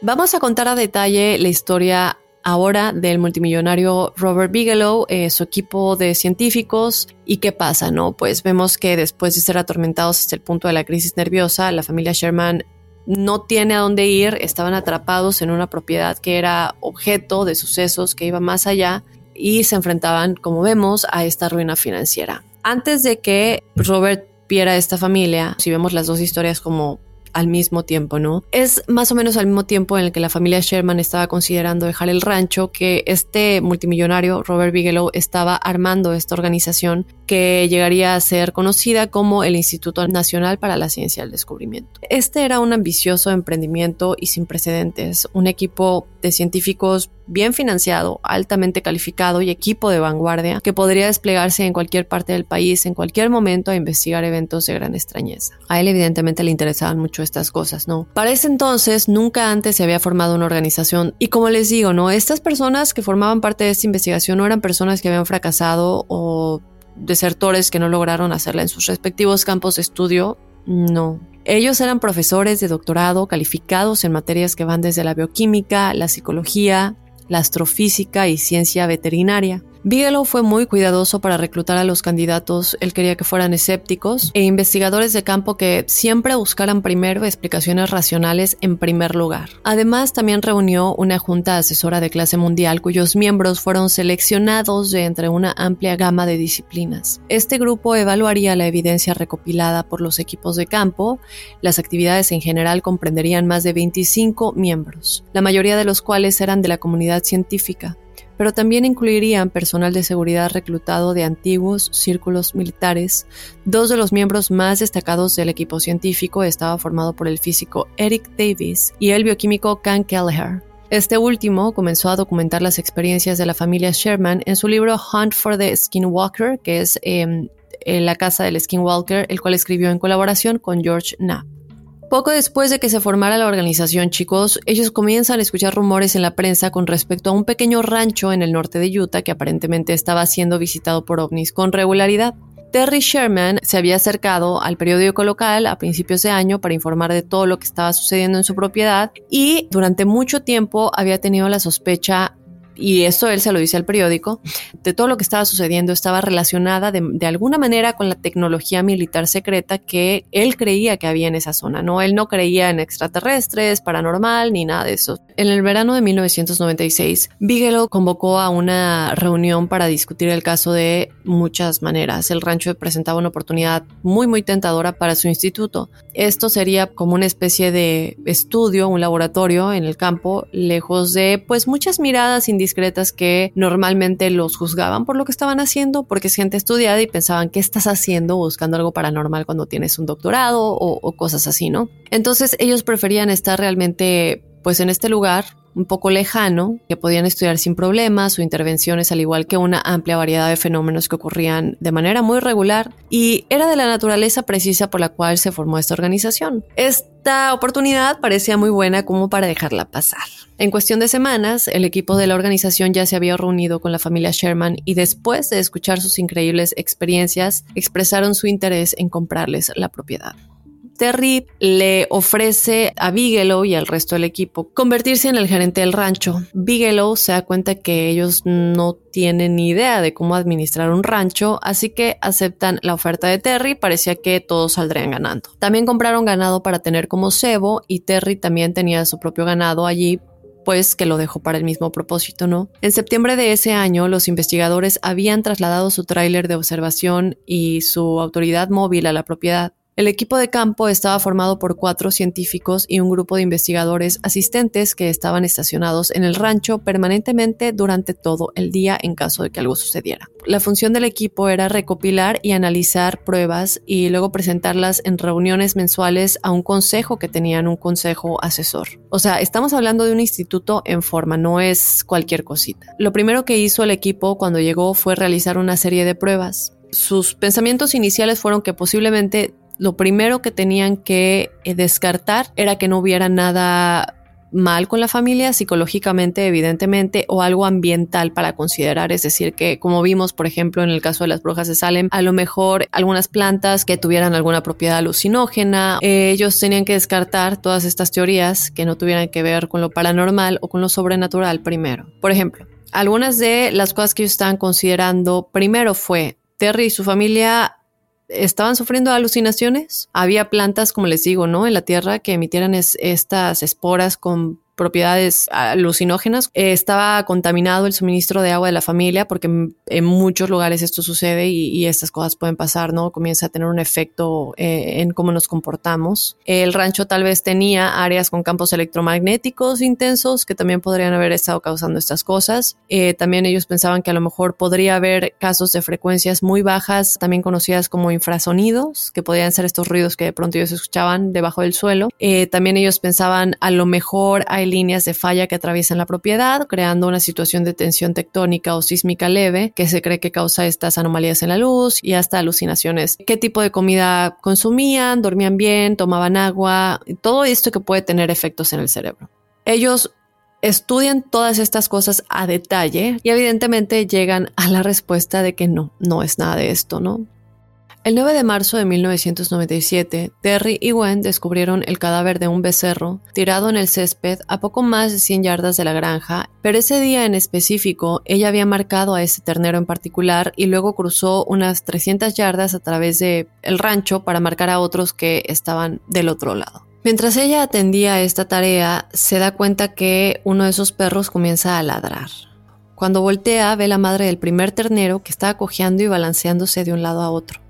Vamos a contar a detalle la historia ahora del multimillonario Robert Bigelow, eh, su equipo de científicos y qué pasa, ¿no? Pues vemos que después de ser atormentados hasta el punto de la crisis nerviosa, la familia Sherman no tiene a dónde ir, estaban atrapados en una propiedad que era objeto de sucesos que iba más allá y se enfrentaban, como vemos, a esta ruina financiera. Antes de que Robert viera esta familia, si vemos las dos historias como al mismo tiempo, ¿no? Es más o menos al mismo tiempo en el que la familia Sherman estaba considerando dejar el rancho que este multimillonario Robert Bigelow estaba armando esta organización que llegaría a ser conocida como el Instituto Nacional para la Ciencia del Descubrimiento. Este era un ambicioso emprendimiento y sin precedentes, un equipo de científicos bien financiado, altamente calificado y equipo de vanguardia que podría desplegarse en cualquier parte del país en cualquier momento a investigar eventos de gran extrañeza. A él evidentemente le interesaban mucho estas cosas, ¿no? Para ese entonces nunca antes se había formado una organización y como les digo, ¿no? Estas personas que formaban parte de esta investigación no eran personas que habían fracasado o desertores que no lograron hacerla en sus respectivos campos de estudio, no. Ellos eran profesores de doctorado calificados en materias que van desde la bioquímica, la psicología, la astrofísica y ciencia veterinaria. Bigelow fue muy cuidadoso para reclutar a los candidatos, él quería que fueran escépticos e investigadores de campo que siempre buscaran primero explicaciones racionales en primer lugar. Además, también reunió una junta asesora de clase mundial cuyos miembros fueron seleccionados de entre una amplia gama de disciplinas. Este grupo evaluaría la evidencia recopilada por los equipos de campo, las actividades en general comprenderían más de 25 miembros, la mayoría de los cuales eran de la comunidad científica pero también incluirían personal de seguridad reclutado de antiguos círculos militares. Dos de los miembros más destacados del equipo científico estaba formado por el físico Eric Davis y el bioquímico Ken Kelleher. Este último comenzó a documentar las experiencias de la familia Sherman en su libro Hunt for the Skinwalker, que es em, La casa del Skinwalker, el cual escribió en colaboración con George Knapp. Poco después de que se formara la organización, chicos, ellos comienzan a escuchar rumores en la prensa con respecto a un pequeño rancho en el norte de Utah que aparentemente estaba siendo visitado por ovnis con regularidad. Terry Sherman se había acercado al periódico local a principios de año para informar de todo lo que estaba sucediendo en su propiedad y durante mucho tiempo había tenido la sospecha y eso él se lo dice al periódico, de todo lo que estaba sucediendo estaba relacionada de, alguna manera con la tecnología militar secreta que él creía que había en esa zona, ¿no? Él no creía en extraterrestres, paranormal, ni nada de eso. En el verano de 1996, Bigelow convocó a una reunión para discutir el caso de muchas maneras. El rancho presentaba una oportunidad muy, muy tentadora para su instituto. Esto sería como una especie de estudio, un laboratorio en el campo, lejos de pues muchas miradas indiscretas discretas que normalmente los juzgaban por lo que estaban haciendo, porque es gente estudiada y pensaban, ¿qué estás haciendo buscando algo paranormal cuando tienes un doctorado o, o cosas así, ¿no? Entonces ellos preferían estar realmente pues en este lugar un poco lejano, que podían estudiar sin problemas o intervenciones, al igual que una amplia variedad de fenómenos que ocurrían de manera muy regular, y era de la naturaleza precisa por la cual se formó esta organización. Esta oportunidad parecía muy buena como para dejarla pasar. En cuestión de semanas, el equipo de la organización ya se había reunido con la familia Sherman y después de escuchar sus increíbles experiencias, expresaron su interés en comprarles la propiedad. Terry le ofrece a Bigelow y al resto del equipo convertirse en el gerente del rancho. Bigelow se da cuenta que ellos no tienen ni idea de cómo administrar un rancho, así que aceptan la oferta de Terry, parecía que todos saldrían ganando. También compraron ganado para tener como cebo y Terry también tenía su propio ganado allí pues que lo dejó para el mismo propósito, ¿no? En septiembre de ese año, los investigadores habían trasladado su tráiler de observación y su autoridad móvil a la propiedad. El equipo de campo estaba formado por cuatro científicos y un grupo de investigadores asistentes que estaban estacionados en el rancho permanentemente durante todo el día en caso de que algo sucediera. La función del equipo era recopilar y analizar pruebas y luego presentarlas en reuniones mensuales a un consejo que tenían un consejo asesor. O sea, estamos hablando de un instituto en forma, no es cualquier cosita. Lo primero que hizo el equipo cuando llegó fue realizar una serie de pruebas. Sus pensamientos iniciales fueron que posiblemente lo primero que tenían que eh, descartar era que no hubiera nada mal con la familia psicológicamente, evidentemente, o algo ambiental para considerar. Es decir, que como vimos, por ejemplo, en el caso de las brujas de Salem, a lo mejor algunas plantas que tuvieran alguna propiedad alucinógena, eh, ellos tenían que descartar todas estas teorías que no tuvieran que ver con lo paranormal o con lo sobrenatural primero. Por ejemplo, algunas de las cosas que ellos estaban considerando primero fue Terry y su familia estaban sufriendo alucinaciones. Había plantas, como les digo, ¿no? En la tierra que emitieran estas esporas con propiedades alucinógenas. Eh, estaba contaminado el suministro de agua de la familia porque en, muchos lugares esto sucede y, estas cosas pueden pasar, ¿no? Comienza a tener un efecto eh, en cómo nos comportamos. El rancho tal vez tenía áreas con campos electromagnéticos intensos que también podrían haber estado causando estas cosas. Eh, también ellos pensaban que a lo mejor podría haber casos de frecuencias muy bajas, también conocidas como infrasonidos, que podrían ser estos ruidos que de pronto ellos escuchaban debajo del suelo. también ellos pensaban a lo mejor hay líneas de falla que atraviesan la propiedad, creando una situación de tensión tectónica o sísmica leve que se cree que causa estas anomalías en la luz y hasta alucinaciones. ¿Qué tipo de comida consumían? ¿Dormían bien? ¿Tomaban agua? Todo esto que puede tener efectos en el cerebro. Ellos estudian todas estas cosas a detalle y evidentemente llegan a la respuesta de que no, no es nada de esto, ¿no? El 9 de marzo de 1997, Terry y Gwen descubrieron el cadáver de un becerro tirado en el césped a poco más de 100 yardas de la granja, pero ese día en específico ella había marcado a ese ternero en particular y luego cruzó unas 300 yardas a través de el rancho para marcar a otros que estaban del otro lado. Mientras ella atendía esta tarea, se da cuenta que uno de esos perros comienza a ladrar. Cuando voltea, ve la madre del primer ternero que estaba cojeando y balanceándose de un lado a otro.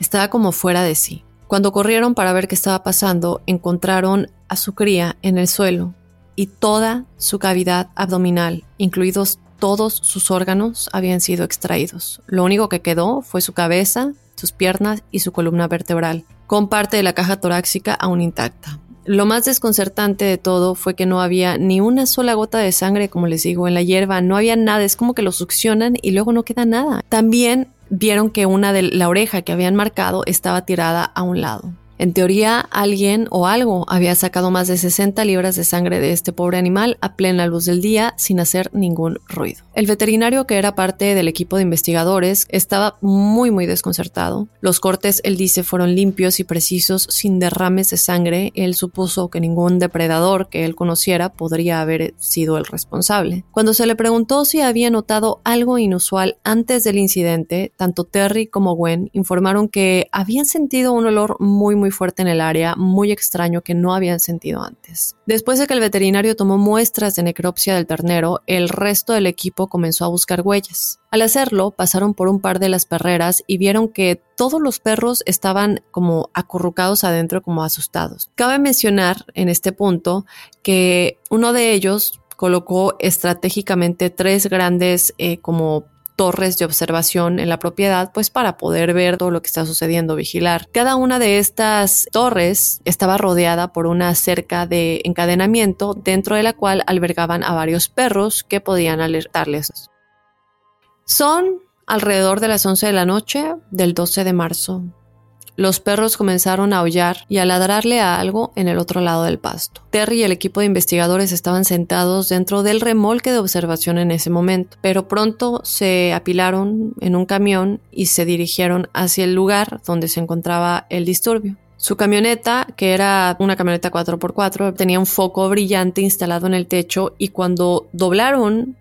Estaba como fuera de sí. Cuando corrieron para ver qué estaba pasando, encontraron a su cría en el suelo y toda su cavidad abdominal, incluidos todos sus órganos, habían sido extraídos. Lo único que quedó fue su cabeza, sus piernas y su columna vertebral, con parte de la caja torácica aún intacta. Lo más desconcertante de todo fue que no había ni una sola gota de sangre, como les digo, en la hierba, no había nada, es como que lo succionan y luego no queda nada. También vieron que una de la oreja que habían marcado estaba tirada a un lado. En teoría, alguien o algo había sacado más de 60 libras de sangre de este pobre animal a plena luz del día sin hacer ningún ruido. El veterinario, que era parte del equipo de investigadores, estaba muy muy desconcertado. Los cortes, él dice, fueron limpios y precisos, sin derrames de sangre. Él supuso que ningún depredador que él conociera podría haber sido el responsable. Cuando se le preguntó si había notado algo inusual antes del incidente, tanto Terry como Gwen informaron que habían sentido un olor muy muy fuerte en el área, muy extraño que no habían sentido antes. Después de que el veterinario tomó muestras de necropsia del ternero, el resto del equipo comenzó a buscar huellas. Al hacerlo, pasaron por un par de las perreras y vieron que todos los perros estaban como acurrucados adentro, como asustados. Cabe mencionar en este punto que uno de ellos colocó estratégicamente tres grandes eh, como torres de observación en la propiedad, pues para poder ver todo lo que está sucediendo, vigilar. Cada una de estas torres estaba rodeada por una cerca de encadenamiento dentro de la cual albergaban a varios perros que podían alertarles. Son alrededor de las 11 de la noche del 12 de marzo. Los perros comenzaron a aullar y a ladrarle a algo en el otro lado del pasto. Terry y el equipo de investigadores estaban sentados dentro del remolque de observación en ese momento, pero pronto se apilaron en un camión y se dirigieron hacia el lugar donde se encontraba el disturbio. Su camioneta, que era una camioneta 4x4, tenía un foco brillante instalado en el techo y cuando doblaron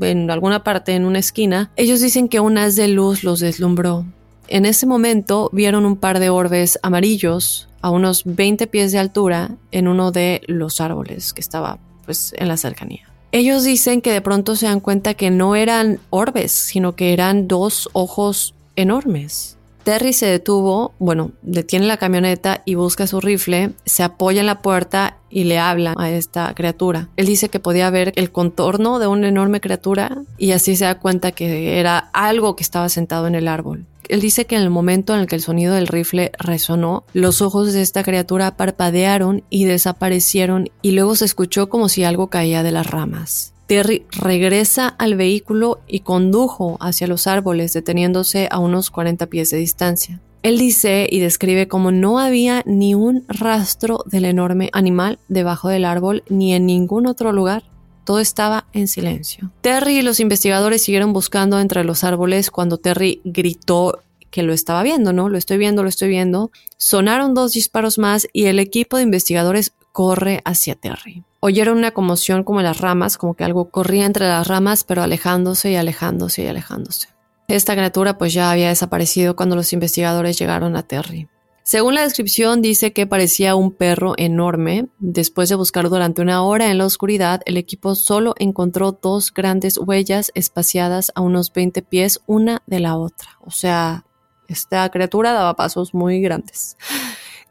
en alguna parte en una esquina, ellos dicen que un haz de luz los deslumbró. En ese momento vieron un par de orbes amarillos a unos 20 pies de altura en uno de los árboles que estaba pues en la cercanía. Ellos dicen que de pronto se dan cuenta que no eran orbes, sino que eran dos ojos enormes. Terry se detuvo, bueno, detiene la camioneta y busca su rifle, se apoya en la puerta y le habla a esta criatura. Él dice que podía ver el contorno de una enorme criatura y así se da cuenta que era algo que estaba sentado en el árbol. Él dice que en el momento en el que el sonido del rifle resonó, los ojos de esta criatura parpadearon y desaparecieron y luego se escuchó como si algo caía de las ramas. Terry regresa al vehículo y condujo hacia los árboles deteniéndose a unos 40 pies de distancia. Él dice y describe como no había ni un rastro del enorme animal debajo del árbol ni en ningún otro lugar. Todo estaba en silencio. Terry y los investigadores siguieron buscando entre los árboles cuando Terry gritó que lo estaba viendo, ¿no? Lo estoy viendo, lo estoy viendo. Sonaron dos disparos más y el equipo de investigadores corre hacia Terry. Oyeron una conmoción como en las ramas, como que algo corría entre las ramas, pero alejándose y alejándose y alejándose. Esta criatura pues ya había desaparecido cuando los investigadores llegaron a Terry. Según la descripción, dice que parecía un perro enorme. Después de buscar durante una hora en la oscuridad, el equipo solo encontró dos grandes huellas espaciadas a unos 20 pies una de la otra. O sea, esta criatura daba pasos muy grandes.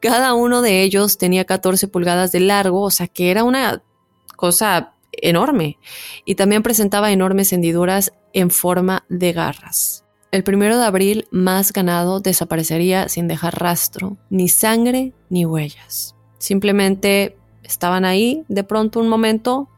Cada uno de ellos tenía 14 pulgadas de largo, o sea que era una cosa enorme. Y también presentaba enormes hendiduras en forma de garras. El primero de abril, más ganado desaparecería sin dejar rastro, ni sangre ni huellas. Simplemente estaban ahí de pronto un momento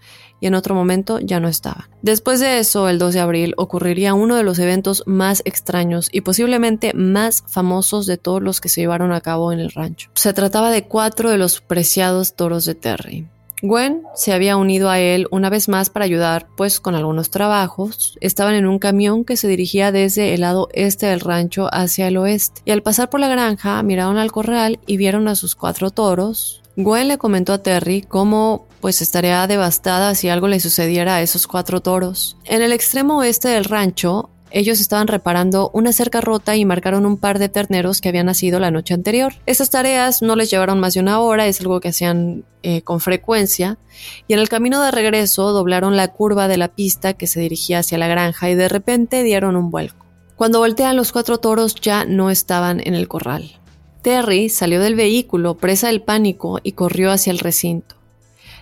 y en otro momento ya no estaban. Después de eso, el 2 de abril, ocurriría uno de los eventos más extraños y posiblemente más famosos de todos los que se llevaron a cabo en el rancho. Se trataba de cuatro de los preciados toros de Terry. Gwen se había unido a él una vez más para ayudar pues con algunos trabajos. Estaban en un camión que se dirigía desde el lado este del rancho hacia el oeste. Y al pasar por la granja miraron al corral y vieron a sus cuatro toros. Gwen le comentó a Terry cómo pues estaría devastada si algo le sucediera a esos cuatro toros. En el extremo oeste del rancho ellos estaban reparando una cerca rota y marcaron un par de terneros que habían nacido la noche anterior. Estas tareas no les llevaron más de una hora, es algo que hacían eh, con frecuencia, y en el camino de regreso doblaron la curva de la pista que se dirigía hacia la granja y de repente dieron un vuelco. Cuando voltean los cuatro toros ya no estaban en el corral. Terry salió del vehículo presa del pánico y corrió hacia el recinto.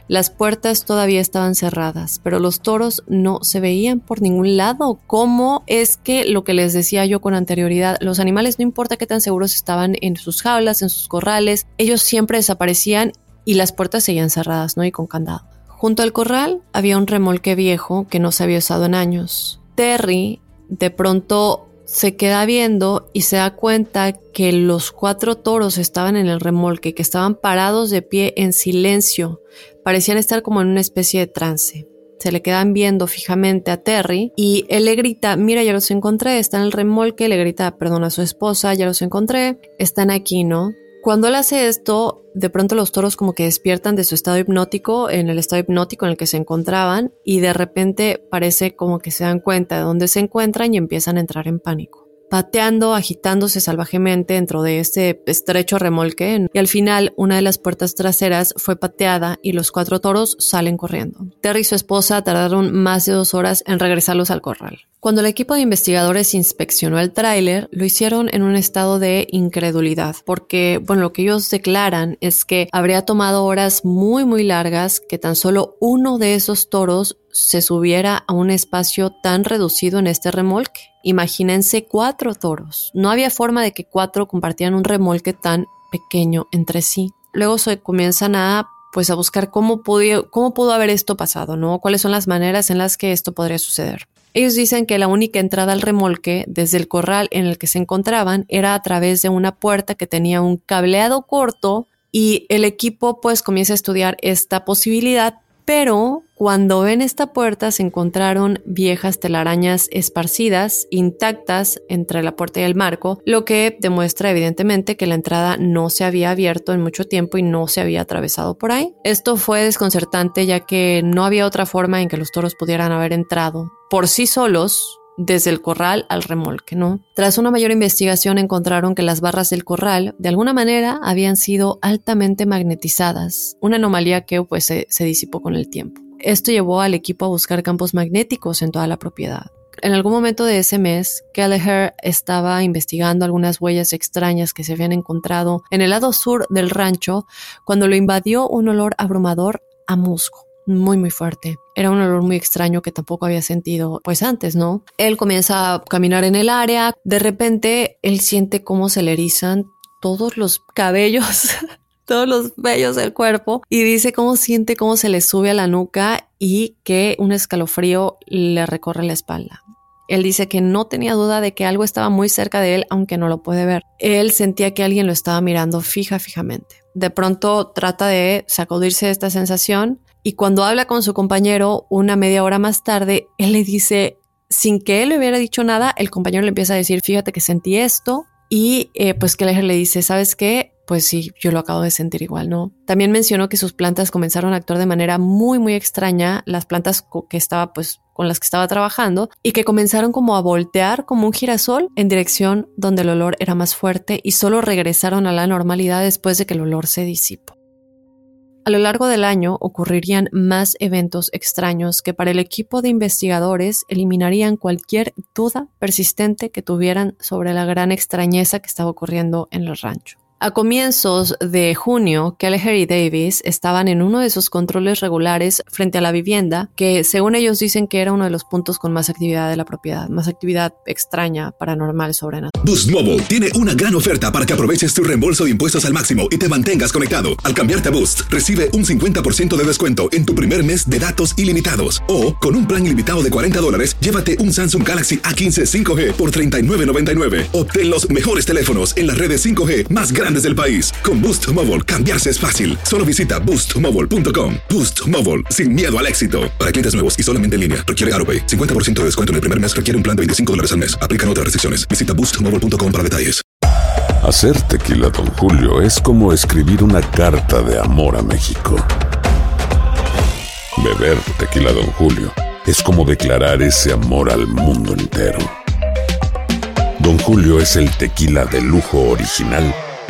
Las puertas todavía estaban cerradas, pero los toros no se veían por ningún lado. ¿Cómo es que lo que les decía yo con anterioridad, los animales no importa qué tan seguros estaban en sus jaulas, en sus corrales, ellos siempre desaparecían y las puertas seguían cerradas, ¿no? Y con candado. Junto al corral había un remolque viejo que no se había usado en años. Terry de pronto se queda viendo y se da cuenta que los cuatro toros estaban en el remolque, que estaban parados de pie en silencio, parecían estar como en una especie de trance. Se le quedan viendo fijamente a Terry y él le grita, mira, ya los encontré, están en el remolque, le grita, perdón, a su esposa, ya los encontré, están aquí, ¿no? Cuando él hace esto, de pronto los toros como que despiertan de su estado hipnótico, en el estado hipnótico en el que se encontraban, y de repente parece como que se dan cuenta de dónde se encuentran y empiezan a entrar en pánico pateando, agitándose salvajemente dentro de este estrecho remolque y al final una de las puertas traseras fue pateada y los cuatro toros salen corriendo. Terry y su esposa tardaron más de dos horas en regresarlos al corral. Cuando el equipo de investigadores inspeccionó el tráiler, lo hicieron en un estado de incredulidad, porque, bueno, lo que ellos declaran es que habría tomado horas muy, muy largas que tan solo uno de esos toros se subiera a un espacio tan reducido en este remolque. Imagínense cuatro toros. No había forma de que cuatro compartieran un remolque tan pequeño entre sí. Luego se comienzan a pues a buscar cómo cómo pudo haber esto pasado, ¿no? ¿Cuáles son las maneras en las que esto podría suceder? Ellos dicen que la única entrada al remolque desde el corral en el que se encontraban era a través de una puerta que tenía un cableado corto y el equipo pues comienza a estudiar esta posibilidad, pero cuando ven esta puerta se encontraron viejas telarañas esparcidas, intactas entre la puerta y el marco, lo que demuestra evidentemente que la entrada no se había abierto en mucho tiempo y no se había atravesado por ahí. Esto fue desconcertante ya que no había otra forma en que los toros pudieran haber entrado por sí solos desde el corral al remolque, ¿no? Tras una mayor investigación encontraron que las barras del corral de alguna manera habían sido altamente magnetizadas, una anomalía que pues se, se disipó con el tiempo. Esto llevó al equipo a buscar campos magnéticos en toda la propiedad. En algún momento de ese mes, Kelleher estaba investigando algunas huellas extrañas que se habían encontrado en el lado sur del rancho cuando lo invadió un olor abrumador a musgo muy muy fuerte. Era un olor muy extraño que tampoco había sentido pues antes, ¿no? Él comienza a caminar en el área, de repente él siente cómo se le erizan todos los cabellos, *laughs* todos los vellos del cuerpo y dice cómo siente cómo se le sube a la nuca y que un escalofrío le recorre la espalda. Él dice que no tenía duda de que algo estaba muy cerca de él, aunque no lo puede ver. Él sentía que alguien lo estaba mirando fija, fijamente. De pronto trata de sacudirse de esta sensación y cuando habla con su compañero una media hora más tarde, él le dice, sin que él le hubiera dicho nada, el compañero le empieza a decir, fíjate que sentí esto. Y eh, pues Kelleher le dice, ¿sabes qué? Pues sí, yo lo acabo de sentir igual, ¿no? También mencionó que sus plantas comenzaron a actuar de manera muy, muy extraña, las plantas que estaba, pues, con las que estaba trabajando, y que comenzaron como a voltear como un girasol en dirección donde el olor era más fuerte y solo regresaron a la normalidad después de que el olor se disipó. A lo largo del año ocurrirían más eventos extraños que para el equipo de investigadores eliminarían cualquier duda persistente que tuvieran sobre la gran extrañeza que estaba ocurriendo en el rancho. A comienzos de junio, Kelleher y Davis estaban en uno de sus controles regulares frente a la vivienda, que según ellos dicen que era uno de los puntos con más actividad de la propiedad, más actividad extraña, paranormal, sobrenatural. Boost Mobile tiene una gran oferta para que aproveches tu reembolso de impuestos al máximo y te mantengas conectado. Al cambiarte a Boost, recibe un 50% de descuento en tu primer mes de datos ilimitados. O, con un plan ilimitado de 40 dólares, llévate un Samsung Galaxy A15 5G por $39.99. Obtén los mejores teléfonos en las redes 5G más grandes grandes del país. Con Boost Mobile, cambiarse es fácil. Solo visita boostmobile.com. Boost Mobile, sin miedo al éxito. Para clientes nuevos y solamente en línea, requiere AroPay. 50% de descuento en el primer mes requiere un plan de 25 dólares al mes. Aplican otras restricciones. Visita boostmobile.com para detalles. Hacer tequila, Don Julio, es como escribir una carta de amor a México. Beber tequila, Don Julio, es como declarar ese amor al mundo entero. Don Julio es el tequila de lujo original,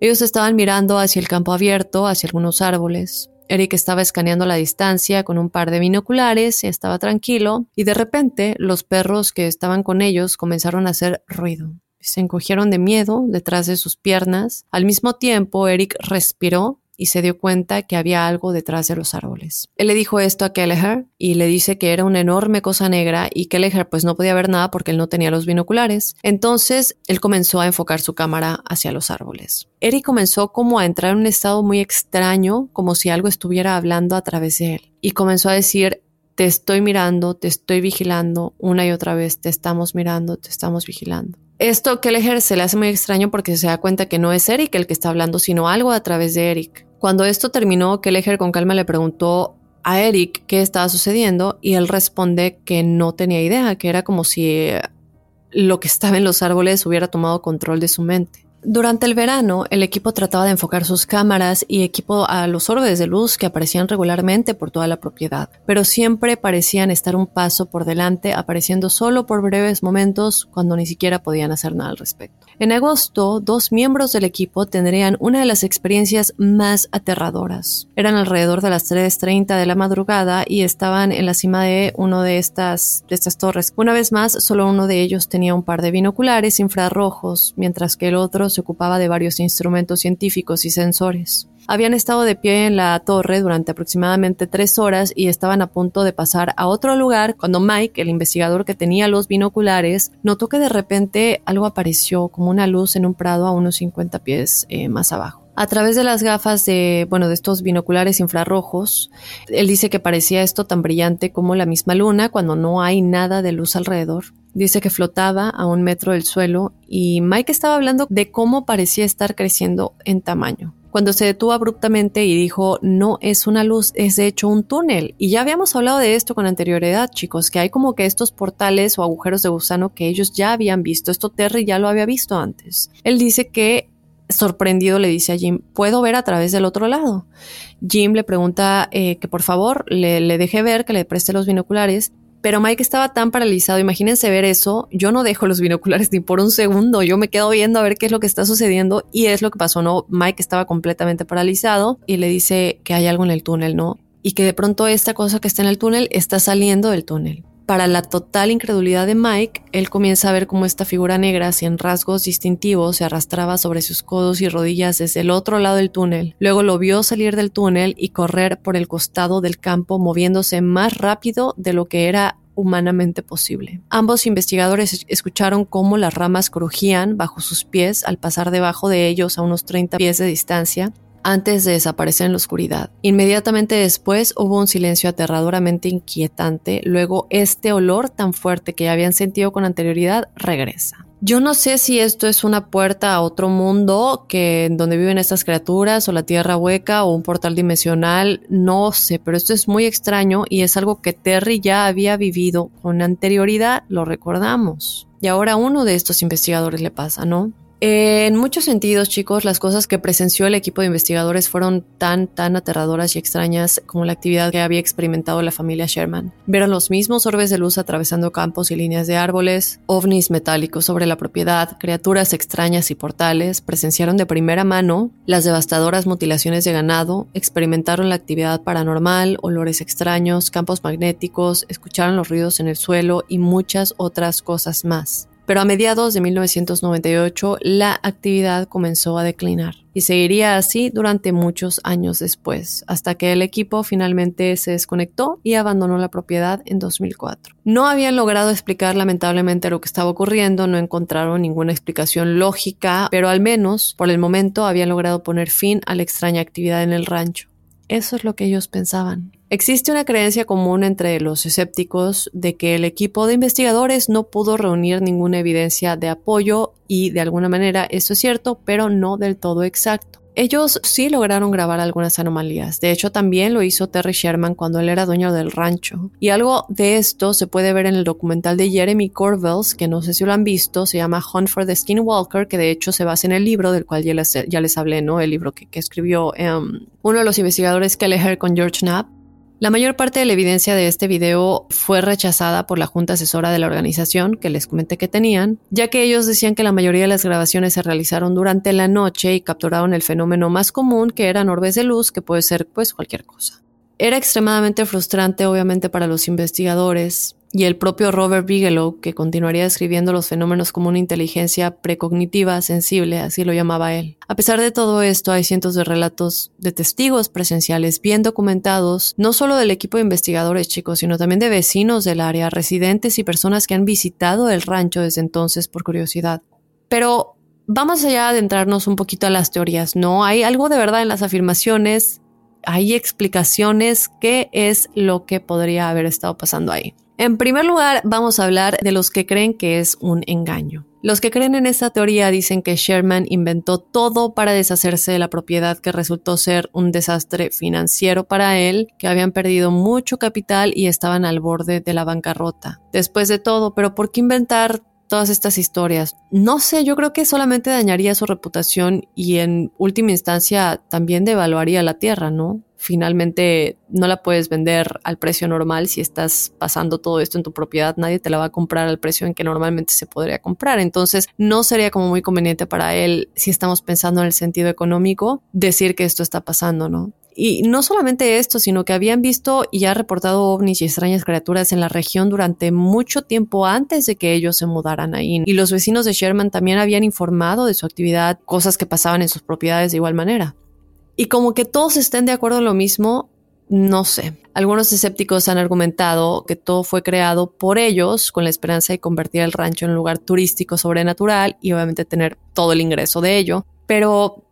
Ellos estaban mirando hacia el campo abierto, hacia algunos árboles. Eric estaba escaneando la distancia con un par de binoculares, estaba tranquilo, y de repente los perros que estaban con ellos comenzaron a hacer ruido. Se encogieron de miedo detrás de sus piernas. Al mismo tiempo, Eric respiró y se dio cuenta que había algo detrás de los árboles. Él le dijo esto a Kelleher y le dice que era una enorme cosa negra y Kelleher pues no podía ver nada porque él no tenía los binoculares. Entonces él comenzó a enfocar su cámara hacia los árboles. Eric comenzó como a entrar en un estado muy extraño, como si algo estuviera hablando a través de él y comenzó a decir te estoy mirando, te estoy vigilando, una y otra vez te estamos mirando, te estamos vigilando. Esto Kelleher se le hace muy extraño porque se da cuenta que no es Eric el que está hablando, sino algo a través de Eric. Cuando esto terminó, Kelleher con calma le preguntó a Eric qué estaba sucediendo y él responde que no tenía idea, que era como si lo que estaba en los árboles hubiera tomado control de su mente. Durante el verano, el equipo trataba de enfocar sus cámaras y equipo a los orbes de luz que aparecían regularmente por toda la propiedad, pero siempre parecían estar un paso por delante, apareciendo solo por breves momentos cuando ni siquiera podían hacer nada al respecto. En agosto, dos miembros del equipo tendrían una de las experiencias más aterradoras. Eran alrededor de las 3.30 de la madrugada y estaban en la cima de una de estas, de estas torres. Una vez más, solo uno de ellos tenía un par de binoculares infrarrojos, mientras que el otro se ocupaba de varios instrumentos científicos y sensores. Habían estado de pie en la torre durante aproximadamente tres horas y estaban a punto de pasar a otro lugar cuando Mike, el investigador que tenía los binoculares, notó que de repente algo apareció como una luz en un prado a unos 50 pies eh, más abajo. A través de las gafas de, bueno, de estos binoculares infrarrojos, él dice que parecía esto tan brillante como la misma luna cuando no hay nada de luz alrededor. Dice que flotaba a un metro del suelo y Mike estaba hablando de cómo parecía estar creciendo en tamaño cuando se detuvo abruptamente y dijo, no es una luz, es de hecho un túnel. Y ya habíamos hablado de esto con anterioridad, chicos, que hay como que estos portales o agujeros de gusano que ellos ya habían visto. Esto Terry ya lo había visto antes. Él dice que sorprendido le dice a Jim, ¿puedo ver a través del otro lado? Jim le pregunta eh, que por favor le, le deje ver, que le preste los binoculares pero Mike estaba tan paralizado, imagínense ver eso, yo no dejo los binoculares *laughs* ni por un segundo, yo me quedo viendo a ver qué es lo que está sucediendo y es lo que pasó, ¿no? Mike estaba completamente paralizado y le dice que hay algo en el túnel, ¿no? Y que de pronto esta cosa que está en el túnel está saliendo del túnel. Para la total incredulidad de Mike, él comienza a ver cómo esta figura negra, sin rasgos distintivos, se arrastraba sobre sus codos y rodillas desde el otro lado del túnel. Luego lo vio salir del túnel y correr por el costado del campo, moviéndose más rápido de lo que era humanamente posible. Ambos investigadores escucharon cómo las ramas crujían bajo sus pies al pasar debajo de ellos a unos 30 pies de distancia antes de desaparecer en la oscuridad. Inmediatamente después hubo un silencio aterradoramente inquietante, luego este olor tan fuerte que ya habían sentido con anterioridad regresa. Yo no sé si esto es una puerta a otro mundo que donde viven estas criaturas o la tierra hueca o un portal dimensional, no sé, pero esto es muy extraño y es algo que Terry ya había vivido con anterioridad, lo recordamos. Y ahora uno de estos investigadores le pasa, ¿no? En muchos sentidos, chicos, las cosas que presenció el equipo de investigadores fueron tan, tan aterradoras y extrañas como la actividad que había experimentado la familia Sherman. Vieron los mismos orbes de luz atravesando campos y líneas de árboles, ovnis metálicos sobre la propiedad, criaturas extrañas y portales, presenciaron de primera mano las devastadoras mutilaciones de ganado, experimentaron la actividad paranormal, olores extraños, campos magnéticos, escucharon los ruidos en el suelo y muchas otras cosas más. Pero a mediados de 1998 la actividad comenzó a declinar y seguiría así durante muchos años después, hasta que el equipo finalmente se desconectó y abandonó la propiedad en 2004. No habían logrado explicar lamentablemente lo que estaba ocurriendo, no encontraron ninguna explicación lógica, pero al menos por el momento habían logrado poner fin a la extraña actividad en el rancho. Eso es lo que ellos pensaban. Existe una creencia común entre los escépticos de que el equipo de investigadores no pudo reunir ninguna evidencia de apoyo y de alguna manera eso es cierto, pero no del todo exacto. Ellos sí lograron grabar algunas anomalías. De hecho, también lo hizo Terry Sherman cuando él era dueño del rancho. Y algo de esto se puede ver en el documental de Jeremy Corvels, que no sé si lo han visto, se llama Hunt for the Skinwalker, que de hecho se basa en el libro del cual ya les, hablé, ¿no? El libro que, escribió em, uno de los investigadores Kelleher con George Knapp. La mayor parte de la evidencia de este video fue rechazada por la junta asesora de la organización que les comenté que tenían, ya que ellos decían que la mayoría de las grabaciones se realizaron durante la noche y capturaron el fenómeno más común que eran orbes de luz, que puede ser pues cualquier cosa. Era extremadamente frustrante obviamente para los investigadores, y el propio Robert Bigelow, que continuaría describiendo los fenómenos como una inteligencia precognitiva sensible, así lo llamaba él. A pesar de todo esto, hay cientos de relatos de testigos presenciales bien documentados, no solo del equipo de investigadores chicos, sino también de vecinos del área, residentes y personas que han visitado el rancho desde entonces por curiosidad. Pero vamos allá a adentrarnos un poquito a las teorías, ¿no? Hay algo de verdad en las afirmaciones, hay explicaciones, qué es lo que podría haber estado pasando ahí. En primer lugar, vamos a hablar de los que creen que es un engaño. Los que creen en esta teoría dicen que Sherman inventó todo para deshacerse de la propiedad que resultó ser un desastre financiero para él, que habían perdido mucho capital y estaban al borde de la bancarrota. Después de todo, pero ¿por qué inventar todas estas historias. No sé, yo creo que solamente dañaría su reputación y en última instancia también devaluaría la tierra, ¿no? Finalmente no la puedes vender al precio normal si estás pasando todo esto en tu propiedad, nadie te la va a comprar al precio en que normalmente se podría comprar. Entonces no sería como muy conveniente para él, si estamos pensando en el sentido económico, decir que esto está pasando, ¿no? Y no solamente esto, sino que habían visto y ya reportado ovnis y extrañas criaturas en la región durante mucho tiempo antes de que ellos se mudaran ahí. Y los vecinos de Sherman también habían informado de su actividad, cosas que pasaban en sus propiedades de igual manera. Y como que todos estén de acuerdo en lo mismo, no sé. Algunos escépticos han argumentado que todo fue creado por ellos con la esperanza de convertir el rancho en un lugar turístico sobrenatural y obviamente tener todo el ingreso de ello. Pero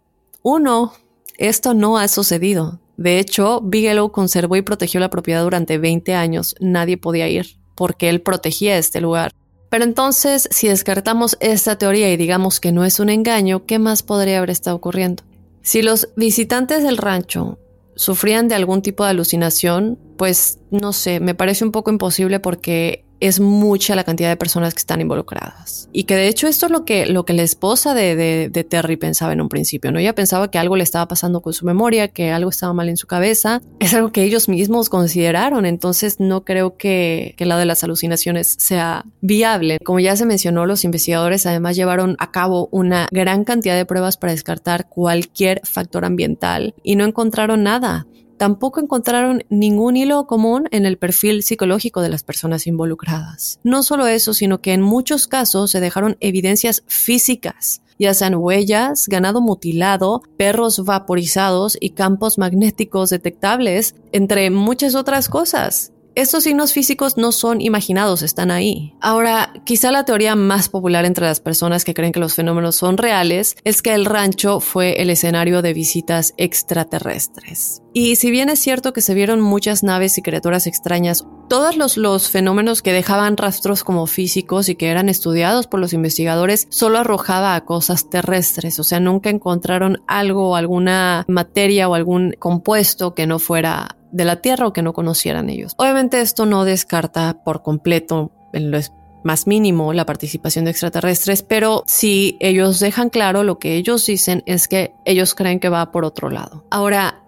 uno esto no ha sucedido. De hecho, Bigelow conservó y protegió la propiedad durante 20 años. Nadie podía ir porque él protegía este lugar. Pero entonces, si descartamos esta teoría y digamos que no es un engaño, ¿qué más podría haber estado ocurriendo? Si los visitantes del rancho sufrían de algún tipo de alucinación, pues no sé, me parece un poco imposible porque es mucha la cantidad de personas que están involucradas. Y que de hecho esto es lo que, lo que la esposa de, de, Terry pensaba en un principio, ¿no? Ella pensaba que algo le estaba pasando con su memoria, que algo estaba mal en su cabeza. Es algo que ellos mismos consideraron, entonces no creo que, que la de las alucinaciones sea viable. Como ya se mencionó, los investigadores además llevaron a cabo una gran cantidad de pruebas para descartar cualquier factor ambiental y no encontraron nada. Tampoco encontraron ningún hilo común en el perfil psicológico de las personas involucradas. No solo eso, sino que en muchos casos se dejaron evidencias físicas, ya sean huellas, ganado mutilado, perros vaporizados y campos magnéticos detectables, entre muchas otras cosas. Estos signos físicos no son imaginados, están ahí. Ahora, quizá la teoría más popular entre las personas que creen que los fenómenos son reales es que el rancho fue el escenario de visitas extraterrestres. Y si bien es cierto que se vieron muchas naves y criaturas extrañas, todos los, fenómenos que dejaban rastros como físicos y que eran estudiados por los investigadores solo arrojaba a cosas terrestres, o sea, nunca encontraron algo, alguna materia o algún compuesto que no fuera de la Tierra o que no conocieran ellos. Obviamente esto no descarta por completo en lo más mínimo la participación de extraterrestres, pero si ellos dejan claro lo que ellos dicen es que ellos creen que va por otro lado. Ahora,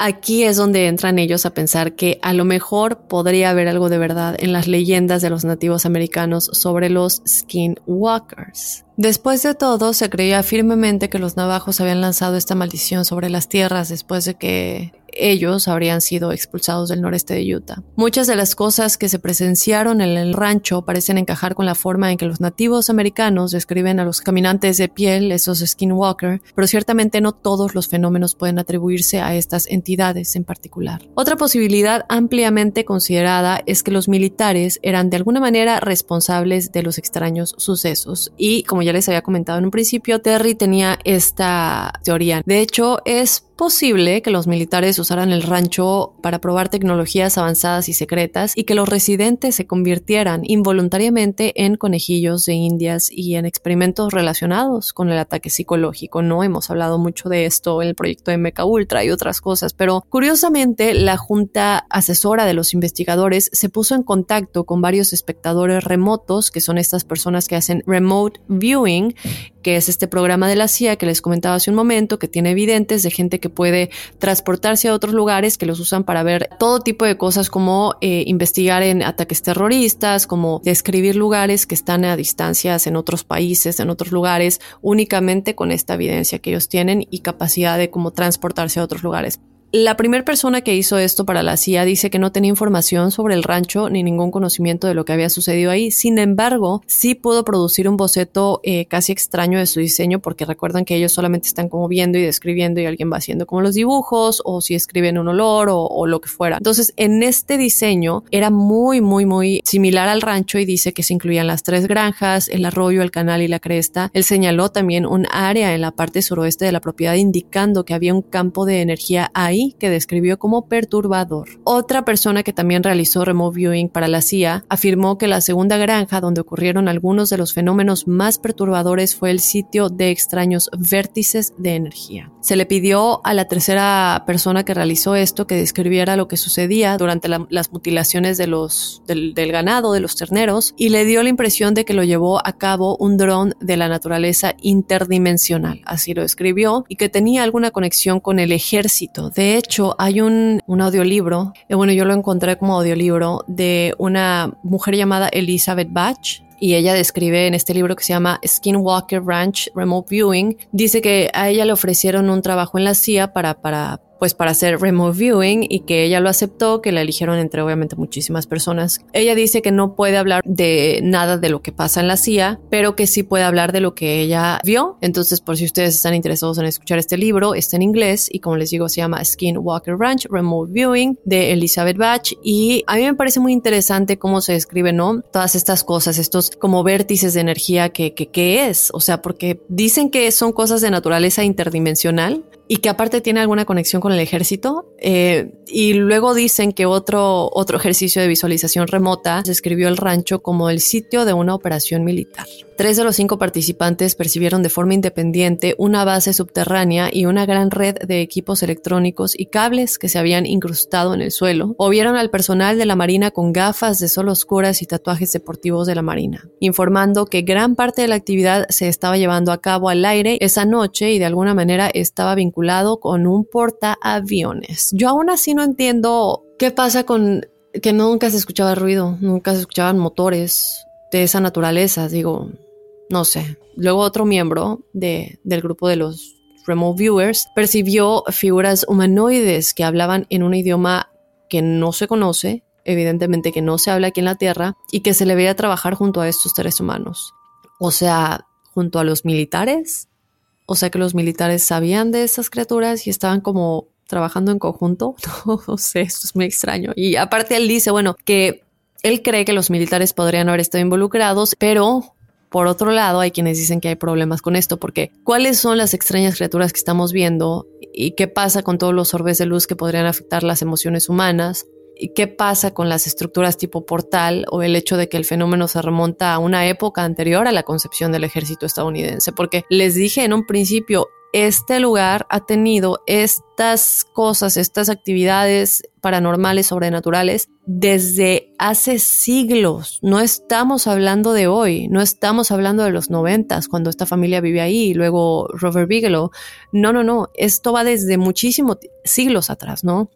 aquí es donde entran ellos a pensar que a lo mejor podría haber algo de verdad en las leyendas de los nativos americanos sobre los skinwalkers. Después de todo, se creía firmemente que los navajos habían lanzado esta maldición sobre las tierras después de que ellos habrían sido expulsados del noreste de Utah. Muchas de las cosas que se presenciaron en el rancho parecen encajar con la forma en que los nativos americanos describen a los caminantes de piel, esos skinwalker, pero ciertamente no todos los fenómenos pueden atribuirse a estas entidades en particular. Otra posibilidad ampliamente considerada es que los militares eran de alguna manera responsables de los extraños sucesos y como ya les había comentado en un principio, Terry tenía esta teoría. De hecho, es posible que los militares usaran el rancho para probar tecnologías avanzadas y secretas y que los residentes se convirtieran involuntariamente en conejillos de indias y en experimentos relacionados con el ataque psicológico. No hemos hablado mucho de esto en el proyecto de Mecha Ultra y otras cosas, pero curiosamente la junta asesora de los investigadores se puso en contacto con varios espectadores remotos, que son estas personas que hacen remote viewing, que es este programa de la CIA que les comentaba hace un momento, que tiene evidentes de gente que puede transportarse a otros lugares que los usan para ver todo tipo de cosas como eh, investigar en ataques terroristas, como describir lugares que están a distancias en otros países, en otros lugares, únicamente con esta evidencia que ellos tienen y capacidad de cómo transportarse a otros lugares. La primera persona que hizo esto para la CIA dice que no tenía información sobre el rancho ni ningún conocimiento de lo que había sucedido ahí. Sin embargo, sí pudo producir un boceto eh, casi extraño de su diseño porque recuerdan que ellos solamente están como viendo y describiendo y alguien va haciendo como los dibujos o si escriben un olor o, o lo que fuera. Entonces, en este diseño era muy, muy, muy similar al rancho y dice que se incluían las tres granjas, el arroyo, el canal y la cresta. Él señaló también un área en la parte suroeste de la propiedad indicando que había un campo de energía ahí que describió como perturbador. Otra persona que también realizó remote viewing para la CIA afirmó que la segunda granja donde ocurrieron algunos de los fenómenos más perturbadores fue el sitio de extraños vértices de energía. Se le pidió a la tercera persona que realizó esto que describiera lo que sucedía durante las mutilaciones de los, del, del ganado, de los terneros, y le dio la impresión de que lo llevó a cabo un dron de la naturaleza interdimensional, así lo escribió, y que tenía alguna conexión con el ejército de de hecho, hay un, audiolibro, eh, bueno, yo lo encontré como audiolibro de una mujer llamada Elizabeth Batch, y ella describe en este libro que se llama Skinwalker Ranch Remote Viewing, dice que a ella le ofrecieron un trabajo en la CIA para, para pues para hacer remote viewing y que ella lo aceptó, que la eligieron entre obviamente muchísimas personas. Ella dice que no puede hablar de nada de lo que pasa en la CIA, pero que sí puede hablar de lo que ella vio. Entonces, por si ustedes están interesados en escuchar este libro, está en inglés y como les digo, se llama Skinwalker Ranch Remote Viewing de Elizabeth Batch y a mí me parece muy interesante cómo se describe, ¿no? Todas estas cosas, estos como vértices de energía que, que, que es, o sea, porque dicen que son cosas de naturaleza interdimensional, y que aparte tiene alguna conexión con el ejército. Eh, y luego dicen que otro, otro ejercicio de visualización remota describió el rancho como el sitio de una operación militar. Tres de los cinco participantes percibieron de forma independiente una base subterránea y una gran red de equipos electrónicos y cables que se habían incrustado en el suelo, o vieron al personal de la Marina con gafas de sol oscuras y tatuajes deportivos de la Marina, informando que gran parte de la actividad se estaba llevando a cabo al aire esa noche y de alguna manera estaba con un portaaviones. Yo aún así no entiendo qué pasa con que nunca se escuchaba ruido, nunca se escuchaban motores de esa naturaleza, digo, no sé. Luego otro miembro de, del grupo de los remote viewers percibió figuras humanoides que hablaban en un idioma que no se conoce, evidentemente que no se habla aquí en la Tierra, y que se le veía trabajar junto a estos seres humanos. O sea, junto a los militares. O sea que los militares sabían de esas criaturas y estaban como trabajando en conjunto. *laughs* No, sé, esto es muy extraño. Y aparte él dice, bueno, que él cree que los militares podrían haber estado involucrados, pero por otro lado, hay quienes dicen que hay problemas con esto, porque ¿cuáles son las extrañas criaturas que estamos viendo? ¿Y qué pasa con todos los orbes de luz que podrían afectar las emociones humanas? ¿Y qué pasa con las estructuras tipo portal o el hecho de que el fenómeno se remonta a una época anterior a la concepción del ejército estadounidense? Porque les dije en un principio, este lugar ha tenido estas cosas, estas actividades paranormales, sobrenaturales, desde hace siglos. No estamos hablando de hoy, no estamos hablando de los noventas, cuando esta familia vive ahí, y luego Robert Bigelow. No, no, no, esto va desde muchísimos siglos atrás, ¿no?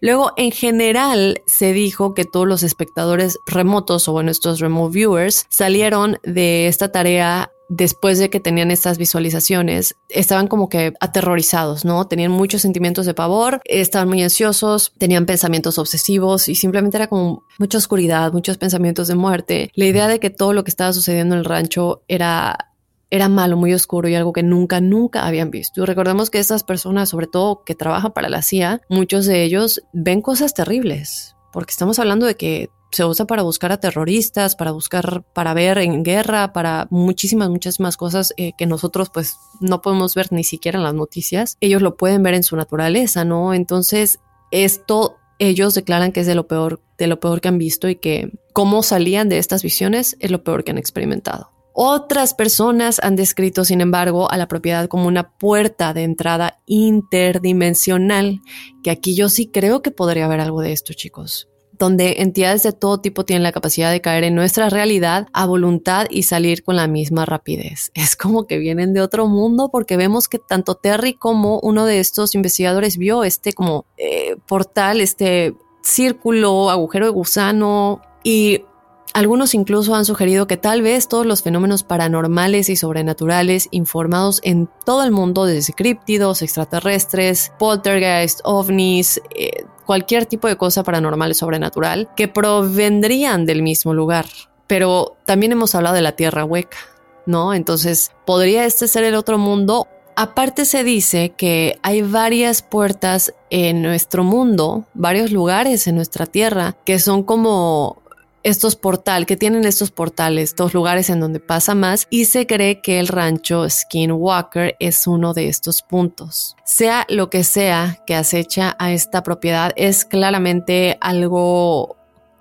Luego, en general, se dijo que todos los espectadores remotos o bueno, estos remote viewers salieron de esta tarea después de que tenían estas visualizaciones, estaban como que aterrorizados, ¿no? Tenían muchos sentimientos de pavor, estaban muy ansiosos, tenían pensamientos obsesivos y simplemente era como mucha oscuridad, muchos pensamientos de muerte. La idea de que todo lo que estaba sucediendo en el rancho era era malo, muy oscuro y algo que nunca, nunca habían visto. Y recordemos que estas personas, sobre todo que trabajan para la CIA, muchos de ellos ven cosas terribles, porque estamos hablando de que se usa para buscar a terroristas, para buscar, para ver en guerra, para muchísimas, muchísimas cosas eh, que nosotros pues no podemos ver ni siquiera en las noticias. Ellos lo pueden ver en su naturaleza, ¿no? Entonces, esto ellos declaran que es de lo peor, de lo peor que han visto y que cómo salían de estas visiones es lo peor que han experimentado. Otras personas han descrito, sin embargo, a la propiedad como una puerta de entrada interdimensional, que aquí yo sí creo que podría haber algo de esto, chicos donde entidades de todo tipo tienen la capacidad de caer en nuestra realidad a voluntad y salir con la misma rapidez. *laughs* Es como que vienen de otro mundo porque vemos que tanto Terry como uno de estos investigadores vio este como eh, portal, este círculo, agujero de gusano y algunos incluso han sugerido que tal vez todos los fenómenos paranormales y sobrenaturales informados en todo el mundo, desde críptidos, extraterrestres, poltergeist, ovnis, eh, cualquier tipo de cosa paranormal y sobrenatural, que provendrían del mismo lugar. Pero también hemos hablado de la Tierra hueca, ¿no? Entonces, ¿podría este ser el otro mundo? Aparte se dice que hay varias puertas en nuestro mundo, varios lugares en nuestra Tierra, que son como estos portales, que tienen estos portales, dos lugares en donde pasa más, y se cree que el rancho Skinwalker es uno de estos puntos. Sea lo que sea que acecha a esta propiedad, es claramente algo